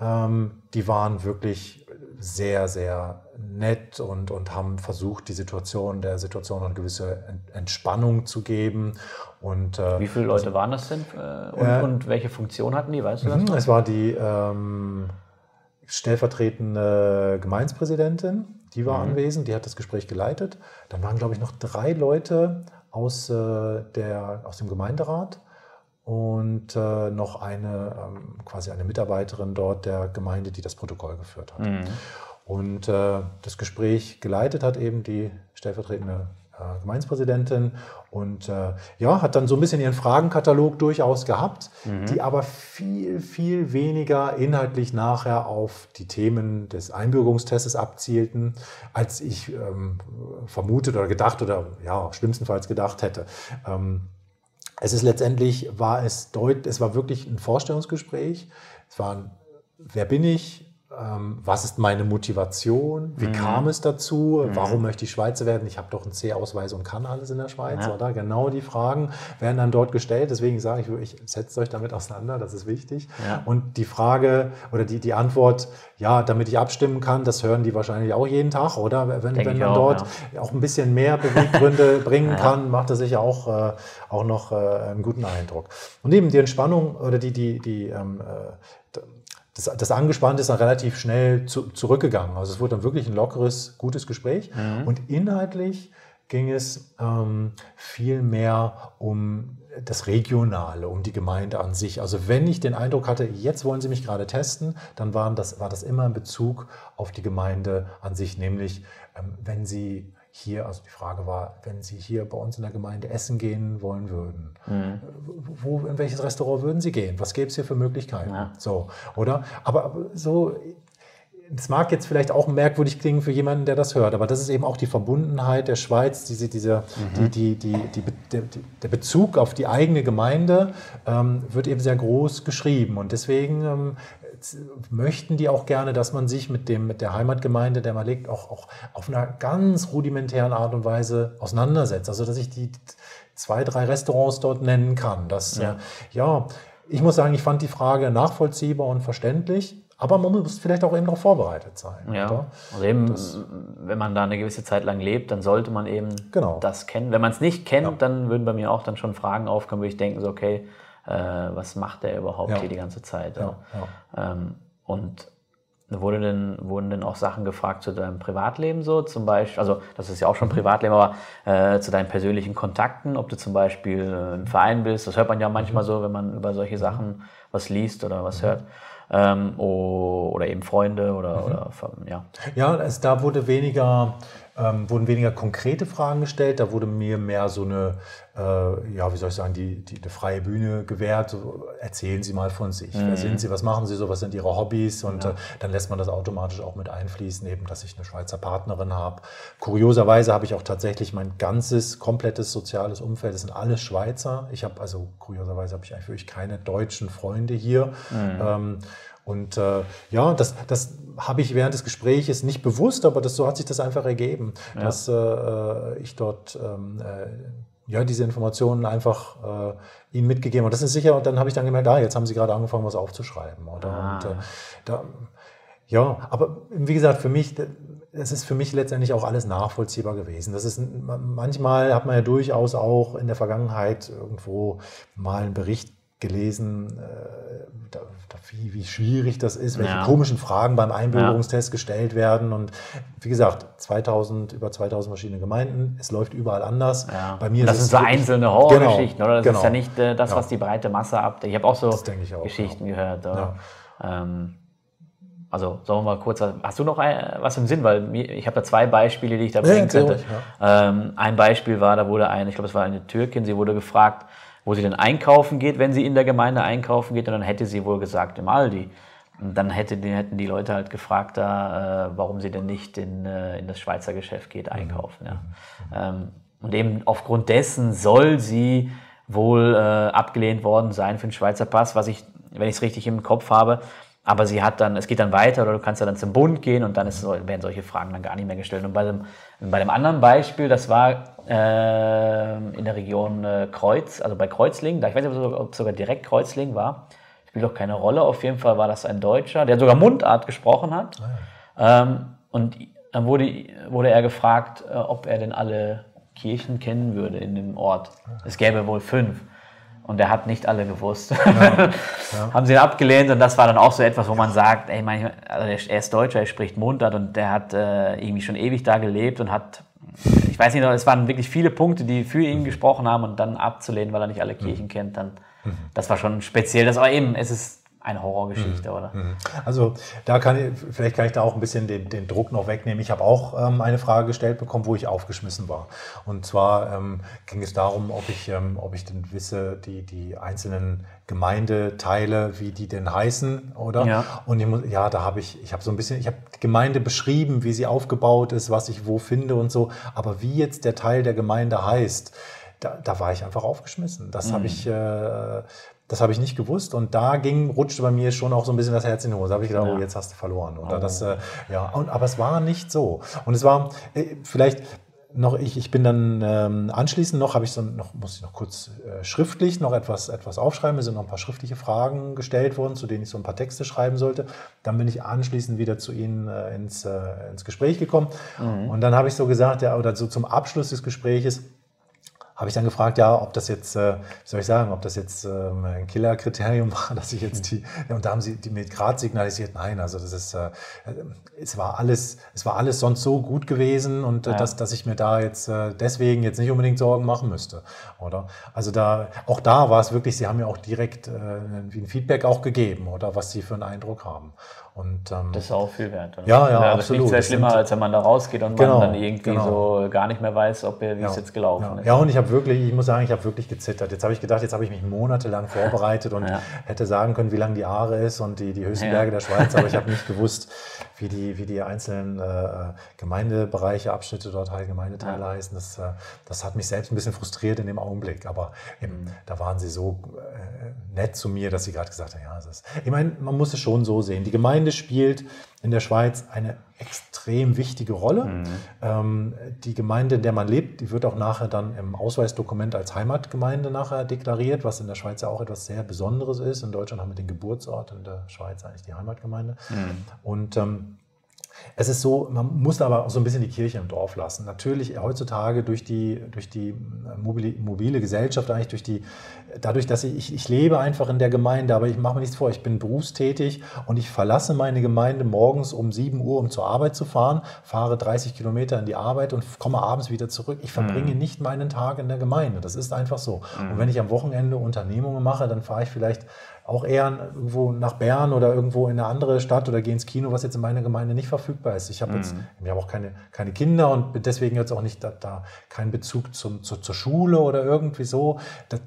ähm, die waren wirklich sehr, sehr nett und, und haben versucht, die Situation, der Situation eine gewisse Entspannung zu geben. Und, äh, Wie viele Leute also, waren das denn äh, und, äh, und, welche Funktion hatten die, weißt du das? Mhm, es war die ähm, stellvertretende Gemeinspräsidentin, die war mhm. anwesend, die hat das Gespräch geleitet. Dann waren, glaube ich, noch drei Leute aus, äh, der, aus dem Gemeinderat und äh, noch eine ähm, quasi eine Mitarbeiterin dort der Gemeinde, die das Protokoll geführt hat. Mhm. Und äh, das Gespräch geleitet hat eben die stellvertretende äh, Gemeinspräsidentin und äh, ja, hat dann so ein bisschen ihren Fragenkatalog durchaus gehabt, mhm. die aber viel, viel weniger inhaltlich nachher auf die Themen des Einbürgerungstests abzielten, als ich ähm, vermutet oder gedacht oder ja, schlimmstenfalls gedacht hätte. Ähm, es ist letztendlich, war es deut, es war wirklich ein Vorstellungsgespräch. Es war ein, wer bin ich? Ähm, was ist meine Motivation? Wie mhm. kam es dazu? Mhm. Warum möchte ich Schweizer werden? Ich habe doch einen C-Ausweis und kann alles in der Schweiz, ja. oder? Genau die Fragen werden dann dort gestellt. Deswegen sage ich, ich setzt euch damit auseinander, das ist wichtig. Ja. Und die Frage oder die, die Antwort, ja, damit ich abstimmen kann, das hören die wahrscheinlich auch jeden Tag, oder? Wenn, wenn man auch, dort ja. auch ein bisschen mehr Beweggründe bringen kann, macht das sicher auch, äh, auch noch äh, einen guten Eindruck. Und eben die Entspannung oder die, die, die ähm, äh, das, das Angespannte ist dann relativ schnell zu, zurückgegangen. Also es wurde dann wirklich ein lockeres, gutes Gespräch. Mhm. Und inhaltlich ging es ähm, viel mehr um das Regionale, um die Gemeinde an sich. Also wenn ich den Eindruck hatte, jetzt wollen Sie mich gerade testen, dann waren das, war das immer in Bezug auf die Gemeinde an sich, nämlich ähm, wenn Sie hier, also die Frage war, wenn Sie hier bei uns in der Gemeinde essen gehen wollen würden, mhm. wo, in welches Restaurant würden Sie gehen? Was gäbe es hier für Möglichkeiten? Ja. So, oder? Aber so, es mag jetzt vielleicht auch merkwürdig klingen für jemanden, der das hört, aber das ist eben auch die Verbundenheit der Schweiz, diese, diese, mhm. die, die, die, der, der Bezug auf die eigene Gemeinde ähm, wird eben sehr groß geschrieben. Und deswegen ähm, möchten die auch gerne, dass man sich mit, dem, mit der Heimatgemeinde, der man legt, auch, auch auf einer ganz rudimentären Art und Weise auseinandersetzt. Also, dass ich die zwei, drei Restaurants dort nennen kann. Das, ja. Äh, ja, ich muss sagen, ich fand die Frage nachvollziehbar und verständlich. Aber man muss vielleicht auch eben darauf vorbereitet sein. Ja, oder? also eben, das, wenn man da eine gewisse Zeit lang lebt, dann sollte man eben genau. das kennen. Wenn man es nicht kennt, ja. dann würden bei mir auch dann schon Fragen aufkommen, wo ich denke, so, okay, äh, was macht der überhaupt ja. hier die ganze Zeit? Ja, ja. Ähm, und wurde denn, wurden denn auch Sachen gefragt zu deinem Privatleben so, zum Beispiel, also das ist ja auch schon. Privatleben, aber äh, zu deinen persönlichen Kontakten, ob du zum Beispiel äh, im Verein bist, das hört man ja manchmal mhm. so, wenn man über solche Sachen was liest oder was mhm. hört. Ähm, oder eben Freunde oder, mhm. oder ja. Ja, es, da wurde weniger, ähm, wurden weniger konkrete Fragen gestellt, da wurde mir mehr so eine, äh, ja, wie soll ich sagen, die, die, eine freie Bühne gewährt. So, erzählen Sie mal von sich. Mhm. Wer sind Sie? Was machen Sie so? Was sind Ihre Hobbys? Und ja. äh, dann lässt man das automatisch auch mit einfließen, eben, dass ich eine Schweizer Partnerin habe. Kurioserweise habe ich auch tatsächlich mein ganzes, komplettes soziales Umfeld, das sind alles Schweizer. Ich habe also, kurioserweise habe ich eigentlich wirklich keine deutschen Freunde hier. Mhm. Ähm, und äh, ja, das, das habe ich während des Gesprächs nicht bewusst, aber das, so hat sich das einfach ergeben, ja. dass äh, ich dort ähm, äh, ja, diese Informationen einfach äh, ihnen mitgegeben habe. Und das ist sicher, und dann habe ich dann gemerkt, ah, jetzt haben sie gerade angefangen, was aufzuschreiben. Oder? Ah. Und, äh, da, ja, aber wie gesagt, für mich, es ist für mich letztendlich auch alles nachvollziehbar gewesen. Das ist, manchmal hat man ja durchaus auch in der Vergangenheit irgendwo mal einen Bericht gelesen, äh, wie, wie, schwierig das ist, welche ja. komischen Fragen beim Einbürgerungstest ja. gestellt werden. Und wie gesagt, 2000, über 2000 verschiedene Gemeinden, es läuft überall anders. Ja. Bei mir das sind so einzelne Horrorgeschichten, genau, oder? Das genau. ist ja nicht äh, das, was die breite Masse abdeckt. Ich habe auch so ich auch, Geschichten gehört. Ähm, also sagen wir mal kurz, hast du noch ein, was im Sinn? Weil ich habe da zwei Beispiele, die ich da bringen könnte. Ähm, ein Beispiel war, da wurde eine, ich glaube, es war eine Türkin, sie wurde gefragt, wo sie denn einkaufen geht, wenn sie in der Gemeinde einkaufen geht. Und dann hätte sie wohl gesagt, im Aldi. Und dann hätte, hätten die Leute halt gefragt, da, äh, warum sie denn nicht in, äh, in das Schweizer Geschäft geht einkaufen. Ja. Ähm, und eben aufgrund dessen soll sie wohl äh, abgelehnt worden sein für den Schweizer Pass, was ich, wenn ich es richtig im Kopf habe, aber sie hat dann, es geht dann weiter oder du kannst ja dann zum Bund gehen und dann ist, werden solche Fragen dann gar nicht mehr gestellt. Und bei dem, bei dem anderen Beispiel, das war äh, in der Region äh, Kreuz, also bei Kreuzlingen, da ich weiß nicht, ob es sogar direkt Kreuzlingen war, spielt doch keine Rolle. Auf jeden Fall war das ein Deutscher, der sogar Mundart gesprochen hat. Ah, ähm, und dann wurde, wurde er gefragt, äh, ob er denn alle Kirchen kennen würde in dem Ort. Es gäbe wohl fünf. Und er hat nicht alle gewusst. Ja, ja. Haben sie ihn abgelehnt und das war dann auch so etwas, wo man sagt, ey, manchmal, also er ist Deutscher, er spricht Mundart und der hat äh, irgendwie schon ewig da gelebt und hat, ich weiß nicht, es waren wirklich viele Punkte, die für ihn gesprochen haben und dann abzulehnen, weil er nicht alle Kirchen mhm. kennt, dann, mhm. das war schon speziell. Das war eben, es ist eine Horrorgeschichte, mhm. oder? Mhm. Also da kann ich, vielleicht kann ich da auch ein bisschen den, den Druck noch wegnehmen. Ich habe auch ähm, eine Frage gestellt bekommen, wo ich aufgeschmissen war. Und zwar ähm, ging es darum, ob ich, ähm, ob ich denn wisse, die, die einzelnen Gemeindeteile, wie die denn heißen, oder? Ja. Und ich muss, ja, da habe ich, ich habe so ein bisschen, ich habe die Gemeinde beschrieben, wie sie aufgebaut ist, was ich wo finde und so. Aber wie jetzt der Teil der Gemeinde heißt, da, da, war ich einfach aufgeschmissen. Das mhm. habe ich, äh, das habe ich nicht gewusst und da ging, rutschte bei mir schon auch so ein bisschen das Herz in die Hose. Da habe ich gedacht, ja. oh, jetzt hast du verloren. Oder oh. das, äh, ja, und, aber es war nicht so. Und es war äh, vielleicht noch, ich, ich bin dann ähm, anschließend noch, habe ich so noch, muss ich noch kurz äh, schriftlich noch etwas, etwas aufschreiben. Es sind noch ein paar schriftliche Fragen gestellt worden, zu denen ich so ein paar Texte schreiben sollte. Dann bin ich anschließend wieder zu Ihnen äh, ins, äh, ins Gespräch gekommen. Mhm. Und dann habe ich so gesagt, ja, oder so zum Abschluss des Gespräches, habe ich dann gefragt, ja, ob das jetzt, äh, wie soll ich sagen, ob das jetzt ähm, ein Killerkriterium war, dass ich jetzt die, und da haben sie die mit Grad signalisiert, nein, also das ist, äh, es war alles, es war alles sonst so gut gewesen und äh, ja. dass, dass ich mir da jetzt äh, deswegen jetzt nicht unbedingt Sorgen machen müsste, oder? Also da, auch da war es wirklich, sie haben mir auch direkt äh, ein Feedback auch gegeben, oder was sie für einen Eindruck haben. Und, ähm, das ist auch viel wert. Oder? Ja, ja, ja absolut. Das ist schlimmer, als wenn man da rausgeht und genau, man dann irgendwie genau. so gar nicht mehr weiß, ob wie ja, es jetzt gelaufen ja. ist. Ja, und ich habe wirklich, ich muss sagen, ich habe wirklich gezittert. Jetzt habe ich gedacht, jetzt habe ich mich monatelang vorbereitet und hätte sagen können, wie lang die Aare ist und die, die höchsten Berge der Schweiz, aber ich habe nicht gewusst, wie die, wie die einzelnen äh, Gemeindebereiche, Abschnitte dort halt Gemeindeteile heißen. Das, äh, das hat mich selbst ein bisschen frustriert in dem Augenblick. Aber eben, mhm. da waren sie so äh, nett zu mir, dass sie gerade gesagt haben, ja, das ist. Ich meine, man muss es schon so sehen. Die Gemeinde spielt in der Schweiz eine extrem wichtige Rolle. Mhm. Ähm, die Gemeinde, in der man lebt, die wird auch nachher dann im Ausweisdokument als Heimatgemeinde nachher deklariert, was in der Schweiz ja auch etwas sehr Besonderes ist. In Deutschland haben wir den Geburtsort, in der Schweiz eigentlich die Heimatgemeinde. Mhm. Und ähm, es ist so, man muss aber auch so ein bisschen die Kirche im Dorf lassen. Natürlich heutzutage durch die, durch die äh, mobile, mobile Gesellschaft, eigentlich durch die, dadurch, dass ich, ich, ich lebe einfach in der Gemeinde, aber ich mache mir nichts vor, ich bin berufstätig und ich verlasse meine Gemeinde morgens um 7 Uhr, um zur Arbeit zu fahren, fahre 30 Kilometer in die Arbeit und komme abends wieder zurück. Ich verbringe mhm. nicht meinen Tag in der Gemeinde. Das ist einfach so. Mhm. Und wenn ich am Wochenende Unternehmungen mache, dann fahre ich vielleicht auch eher irgendwo nach Bern oder irgendwo in eine andere Stadt oder gehe ins Kino, was jetzt in meiner Gemeinde nicht verfügbar ist. Ich habe jetzt, mhm. ich habe auch keine, keine Kinder und deswegen jetzt auch nicht da, da keinen Bezug zum, zu, zur Schule oder irgendwie so. Das,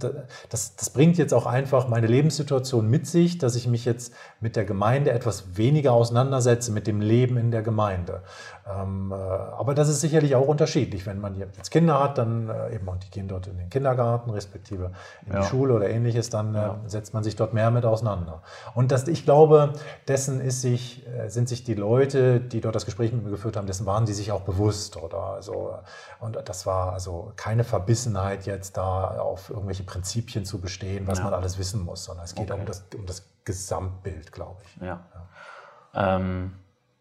das, das bringt jetzt auch einfach meine Lebenssituation mit sich, dass ich mich jetzt mit der Gemeinde etwas weniger auseinandersetze, mit dem Leben in der Gemeinde. Ähm, äh, aber das ist sicherlich auch unterschiedlich. Wenn man jetzt Kinder hat, dann äh, eben, und die gehen dort in den Kindergarten, respektive in ja. die Schule oder ähnliches, dann äh, ja. setzt man sich dort mehr mit auseinander. Und das, ich glaube, dessen ist sich, sind sich die Leute, die dort das Gespräch mit mir geführt haben, dessen waren sie sich auch bewusst. Oder? Also, und das war also keine Verbissenheit jetzt da auf irgendwelche Prinzipien zu bestehen, was ja. man alles wissen muss, sondern es geht okay. um, das, um das Gesamtbild, glaube ich. Ja. Ähm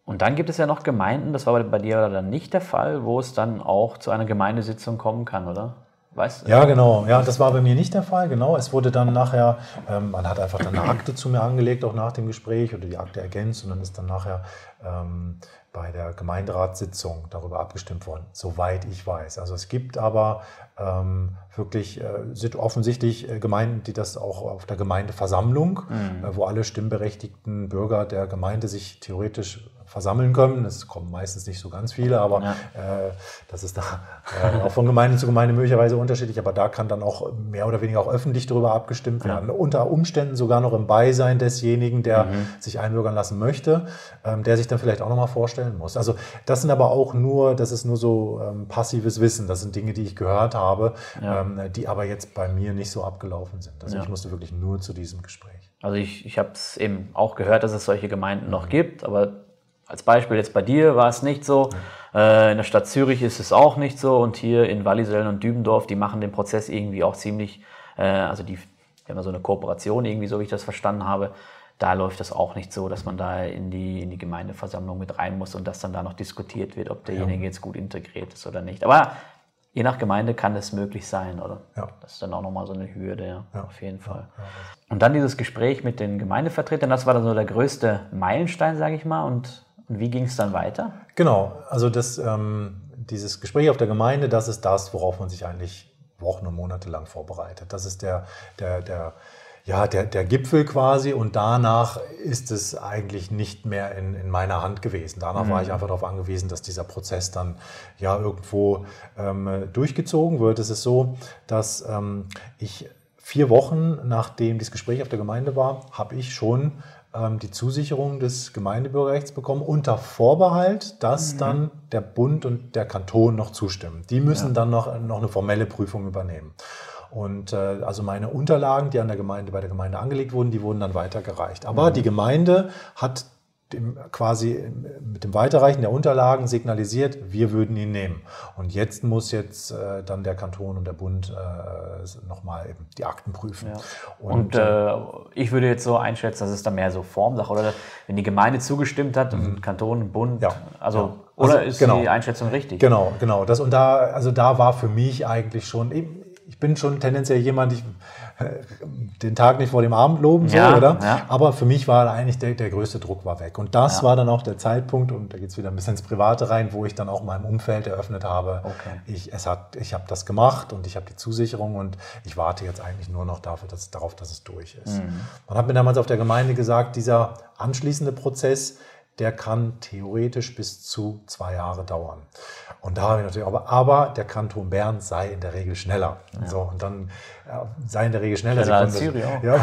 und dann gibt es ja noch Gemeinden, das war bei dir dann nicht der Fall, wo es dann auch zu einer Gemeindesitzung kommen kann, oder? Weißt du? Ja, genau. Ja, das war bei mir nicht der Fall. Genau. Es wurde dann nachher, ähm, man hat einfach dann eine Akte zu mir angelegt, auch nach dem Gespräch oder die Akte ergänzt und dann ist dann nachher ähm, bei der Gemeinderatssitzung darüber abgestimmt worden, soweit ich weiß. Also es gibt aber ähm, wirklich äh, offensichtlich äh, Gemeinden, die das auch auf der Gemeindeversammlung, mhm. äh, wo alle stimmberechtigten Bürger der Gemeinde sich theoretisch versammeln können. Es kommen meistens nicht so ganz viele, aber ja. äh, das ist da äh, auch von Gemeinde zu Gemeinde möglicherweise unterschiedlich. Aber da kann dann auch mehr oder weniger auch öffentlich darüber abgestimmt werden. Ja. Unter Umständen sogar noch im Beisein desjenigen, der mhm. sich einbürgern lassen möchte, ähm, der sich dann vielleicht auch nochmal vorstellen muss. Also das sind aber auch nur, das ist nur so ähm, passives Wissen. Das sind Dinge, die ich gehört habe, ja. ähm, die aber jetzt bei mir nicht so abgelaufen sind. Also ich musste wirklich nur zu diesem Gespräch. Also ich, ich habe es eben auch gehört, dass es solche Gemeinden noch gibt, aber als Beispiel jetzt bei dir war es nicht so. Äh, in der Stadt Zürich ist es auch nicht so. Und hier in Wallisellen und Dübendorf, die machen den Prozess irgendwie auch ziemlich, äh, also die, die haben so eine Kooperation irgendwie, so wie ich das verstanden habe. Da läuft das auch nicht so, dass man da in die, in die Gemeindeversammlung mit rein muss und dass dann da noch diskutiert wird, ob derjenige ja. jetzt gut integriert ist oder nicht. Aber je nach Gemeinde kann es möglich sein, oder? Ja. Das ist dann auch nochmal so eine Hürde, ja, ja. auf jeden Fall. Und dann dieses Gespräch mit den Gemeindevertretern, das war dann so der größte Meilenstein, sage ich mal. Und und wie ging es dann weiter? Genau, also das, ähm, dieses Gespräch auf der Gemeinde, das ist das, worauf man sich eigentlich Wochen und Monate lang vorbereitet. Das ist der, der, der, ja, der, der Gipfel quasi und danach ist es eigentlich nicht mehr in, in meiner Hand gewesen. Danach mhm. war ich einfach darauf angewiesen, dass dieser Prozess dann ja irgendwo ähm, durchgezogen wird. Es ist so, dass ähm, ich vier Wochen nachdem das Gespräch auf der Gemeinde war, habe ich schon die Zusicherung des Gemeindebürgerrechts bekommen, unter Vorbehalt, dass mhm. dann der Bund und der Kanton noch zustimmen. Die müssen ja. dann noch, noch eine formelle Prüfung übernehmen. Und äh, also meine Unterlagen, die an der Gemeinde bei der Gemeinde angelegt wurden, die wurden dann weitergereicht. Aber mhm. die Gemeinde hat dem, quasi mit dem Weiterreichen der Unterlagen signalisiert, wir würden ihn nehmen. Und jetzt muss jetzt äh, dann der Kanton und der Bund äh, nochmal eben die Akten prüfen. Ja. Und, und äh, ich würde jetzt so einschätzen, dass es da mehr so Formsache oder wenn die Gemeinde zugestimmt hat, mhm. Kanton, Bund, ja. also ja. Oder also, ist genau. die Einschätzung richtig? Genau, genau. Das, und da, also da war für mich eigentlich schon, ich bin schon tendenziell jemand, ich den Tag nicht vor dem Abend loben, so, ja, oder? Ja. Aber für mich war eigentlich der, der größte Druck war weg. Und das ja. war dann auch der Zeitpunkt, und da geht es wieder ein bisschen ins Private rein, wo ich dann auch meinem Umfeld eröffnet habe. Okay. Ich, es hat, ich habe das gemacht und ich habe die Zusicherung und ich warte jetzt eigentlich nur noch dafür, dass, darauf, dass es durch ist. Mhm. Man hat mir damals auf der Gemeinde gesagt, dieser anschließende Prozess, der kann theoretisch bis zu zwei Jahre dauern. Und da habe ich natürlich, aber, aber der Kanton Bern sei in der Regel schneller. Ja. So, und dann ja, sei in der Regel schneller. schneller als Syrien auch. Ja,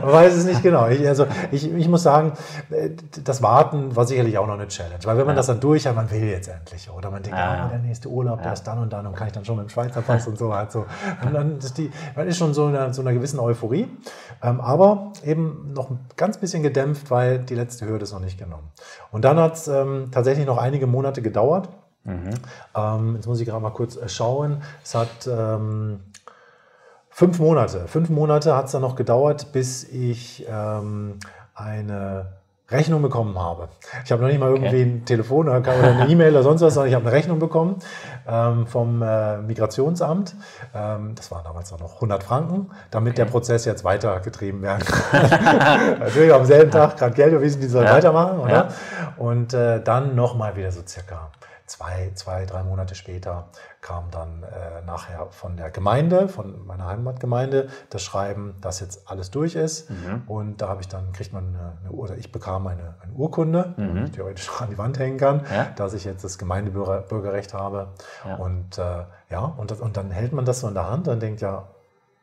man weiß es nicht genau. Ich, also ich, ich muss sagen, äh, das Warten war sicherlich auch noch eine Challenge. Weil wenn man ja. das dann durch hat, man will jetzt endlich. Oder man denkt, ja, oh, der nächste Urlaub, der ist dann und dann und kann ich dann schon mit dem Schweizer Pass und so halt so. Und dann ist die, man ist schon so in einer, so einer gewissen Euphorie. Ähm, aber eben noch ein ganz bisschen gedämpft, weil die letzte Hürde ist noch nicht genommen. Und dann hat es ähm, tatsächlich noch einige Monate gedauert. Mhm. Ähm, jetzt muss ich gerade mal kurz äh, schauen. Es hat ähm, fünf Monate. Fünf Monate hat es dann noch gedauert, bis ich ähm, eine Rechnung bekommen habe. Ich habe noch nicht mal irgendwie okay. ein Telefon oder eine E-Mail oder sonst was, sondern ich habe eine Rechnung bekommen ähm, vom äh, Migrationsamt. Ähm, das waren damals noch 100 Franken, damit okay. der Prozess jetzt weitergetrieben werden kann. Natürlich am selben Tag gerade Geld überwiesen, die sollen ja. weitermachen. Oder? Ja. Und äh, dann nochmal wieder so circa zwei, zwei, drei Monate später kam dann äh, nachher von der Gemeinde, von meiner Heimatgemeinde, das Schreiben, dass jetzt alles durch ist. Mhm. Und da habe ich dann, kriegt man eine, eine oder ich bekam eine, eine Urkunde, mhm. die ich theoretisch an die Wand hängen kann, ja? dass ich jetzt das Gemeindebürgerrecht habe. Ja. Und äh, ja, und, das, und dann hält man das so in der Hand und denkt, ja,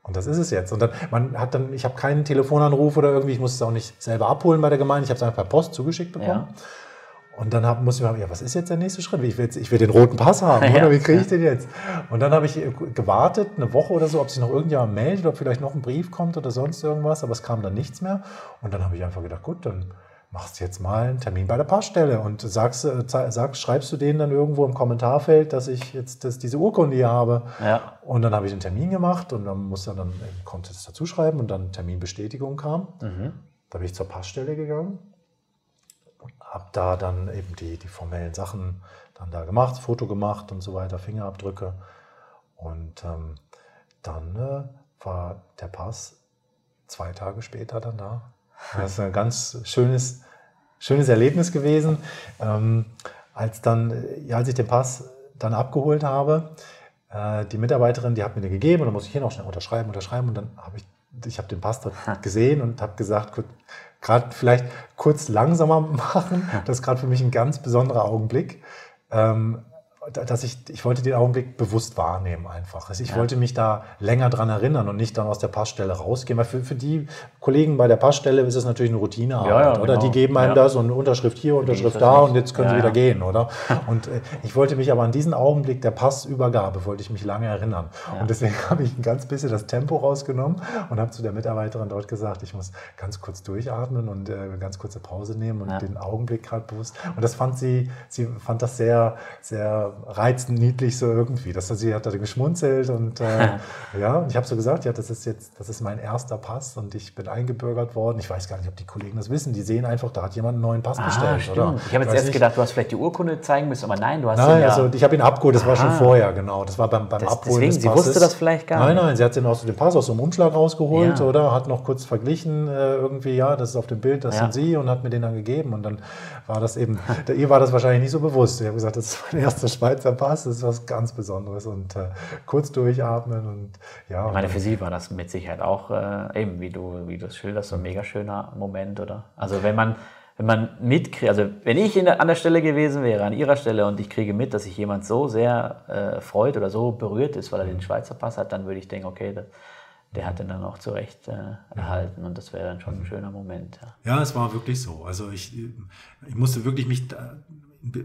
und das ist es jetzt. Und dann, man hat dann, ich habe keinen Telefonanruf oder irgendwie, ich muss es auch nicht selber abholen bei der Gemeinde, ich habe es einfach per Post zugeschickt bekommen. Ja. Und dann hab, muss ich mal, ja, was ist jetzt der nächste Schritt? Ich will, jetzt, ich will den roten Pass haben, ja, oder wie kriege ich den jetzt? Und dann habe ich gewartet, eine Woche oder so, ob sich noch irgendjemand meldet, ob vielleicht noch ein Brief kommt oder sonst irgendwas, aber es kam dann nichts mehr. Und dann habe ich einfach gedacht, gut, dann machst du jetzt mal einen Termin bei der Passstelle und sagst, äh, sagst, schreibst du denen dann irgendwo im Kommentarfeld, dass ich jetzt das, diese Urkunde hier habe. Ja. Und dann habe ich einen Termin gemacht und dann musste dann, konnte es dazu schreiben und dann Terminbestätigung kam. Mhm. Da bin ich zur Passstelle gegangen habe da dann eben die, die formellen Sachen dann da gemacht, Foto gemacht und so weiter, Fingerabdrücke. Und ähm, dann äh, war der Pass zwei Tage später dann da. Das ist ein ganz schönes, schönes Erlebnis gewesen. Ähm, als, dann, ja, als ich den Pass dann abgeholt habe, äh, die Mitarbeiterin, die hat mir den gegeben und dann muss ich hier noch schnell unterschreiben, unterschreiben und dann habe ich, ich habe den Pass dort gesehen und habe gesagt, gerade vielleicht kurz langsamer machen. Das ist gerade für mich ein ganz besonderer Augenblick. Ähm, dass ich, ich wollte den Augenblick bewusst wahrnehmen einfach. Also ich ja. wollte mich da länger dran erinnern und nicht dann aus der Passstelle rausgehen. Weil für, für die Kollegen bei der Passstelle ist es natürlich eine Routinearbeit, ja, ja, oder? Genau. Die geben einem das und Unterschrift hier, Unterschrift da und jetzt können sie wieder gehen, oder? Und äh, ich wollte mich aber an diesen Augenblick der Passübergabe, wollte ich mich lange erinnern. Und deswegen habe ich ein ganz bisschen das Tempo rausgenommen und habe zu der Mitarbeiterin dort gesagt, ich muss ganz kurz durchatmen und äh, eine ganz kurze Pause nehmen und den Augenblick gerade bewusst. Und das fand sie, sie fand das sehr, sehr reizend, niedlich so irgendwie. Das, sie hat da geschmunzelt und äh, ja, ich habe so gesagt, ja, das ist jetzt, das ist mein erster Pass und ich bin eingebürgert worden. Ich weiß gar nicht, ob die Kollegen das wissen. Die sehen einfach, da hat jemand einen neuen Pass ah, bestellt. Stimmt. Oder? Ich habe jetzt erst nicht. gedacht, du hast vielleicht die Urkunde zeigen müssen, aber nein, du hast Nein, ja also ich habe ihn abgeholt, das Aha. war schon vorher, genau. Das war beim, beim das, Abholen deswegen, des Passes. Sie wusste das vielleicht gar nicht. Nein, nein, sie hat den aus dem Pass aus dem Umschlag rausgeholt, ja. oder? Hat noch kurz verglichen, äh, irgendwie, ja, das ist auf dem Bild, das ja. sind sie und hat mir den dann gegeben. Und dann war das eben, ihr war das wahrscheinlich nicht so bewusst. Ich habe gesagt, das ist mein erster Schweizer Pass, das ist was ganz Besonderes und äh, kurz durchatmen und ja. Ich meine, für Sie war das mit Sicherheit auch äh, eben, wie du, wie du es schilderst, so ein mega schöner Moment, oder? Also wenn man, wenn man mitkriegt, also wenn ich der, an der Stelle gewesen wäre, an Ihrer Stelle und ich kriege mit, dass sich jemand so sehr äh, freut oder so berührt ist, weil er den Schweizer Pass hat, dann würde ich denken, okay, das, der hat den dann auch zurecht äh, erhalten und das wäre dann schon ein schöner Moment. Ja. ja, es war wirklich so. Also ich, ich musste wirklich mich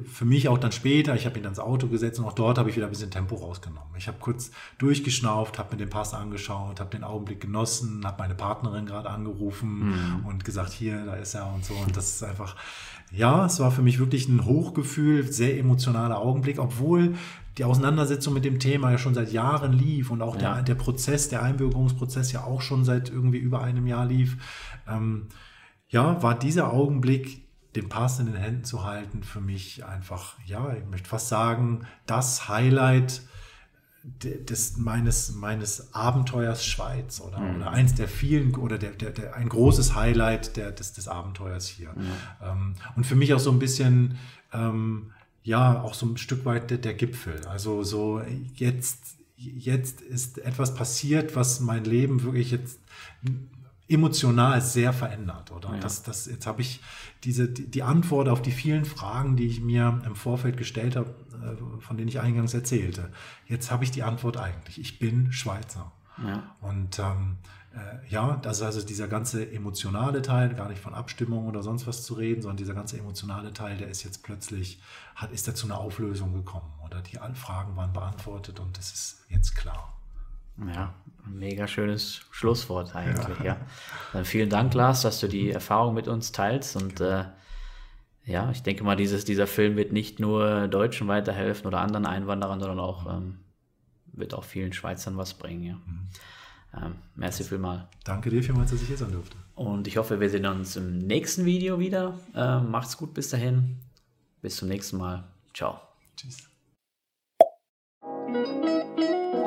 für mich auch dann später, ich habe ihn dann ins Auto gesetzt und auch dort habe ich wieder ein bisschen Tempo rausgenommen. Ich habe kurz durchgeschnauft, habe mir den Pass angeschaut, habe den Augenblick genossen, habe meine Partnerin gerade angerufen mhm. und gesagt, hier, da ist er und so. Und das ist einfach, ja, es war für mich wirklich ein Hochgefühl, sehr emotionaler Augenblick, obwohl die Auseinandersetzung mit dem Thema ja schon seit Jahren lief und auch ja. der, der Prozess, der Einbürgerungsprozess ja auch schon seit irgendwie über einem Jahr lief. Ähm, ja, war dieser Augenblick den Pass in den Händen zu halten, für mich einfach, ja, ich möchte fast sagen, das Highlight des, meines, meines Abenteuers Schweiz oder, mhm. oder eins der vielen oder der, der, der, ein großes Highlight der, des, des Abenteuers hier. Mhm. Ähm, und für mich auch so ein bisschen, ähm, ja, auch so ein Stück weit der, der Gipfel. Also so jetzt, jetzt ist etwas passiert, was mein Leben wirklich jetzt emotional sehr verändert, oder? Ja. Das, das, jetzt habe ich diese, die, die, Antwort auf die vielen Fragen, die ich mir im Vorfeld gestellt habe, äh, von denen ich eingangs erzählte. Jetzt habe ich die Antwort eigentlich. Ich bin Schweizer. Ja. Und ähm, äh, ja, das ist also dieser ganze emotionale Teil, gar nicht von Abstimmung oder sonst was zu reden, sondern dieser ganze emotionale Teil, der ist jetzt plötzlich, hat, ist da zu einer Auflösung gekommen oder die Fragen waren beantwortet und es ist jetzt klar. Ja, mega schönes Schlusswort eigentlich, ja. ja. Dann vielen Dank, Lars, dass du die Erfahrung mit uns teilst und äh, ja, ich denke mal, dieses, dieser Film wird nicht nur Deutschen weiterhelfen oder anderen Einwanderern, sondern auch ähm, wird auch vielen Schweizern was bringen, ja. Mhm. Ähm, merci vielmals. Danke dir vielmals, dass ich hier sein durfte. Und ich hoffe, wir sehen uns im nächsten Video wieder. Ähm, macht's gut bis dahin. Bis zum nächsten Mal. Ciao. Tschüss.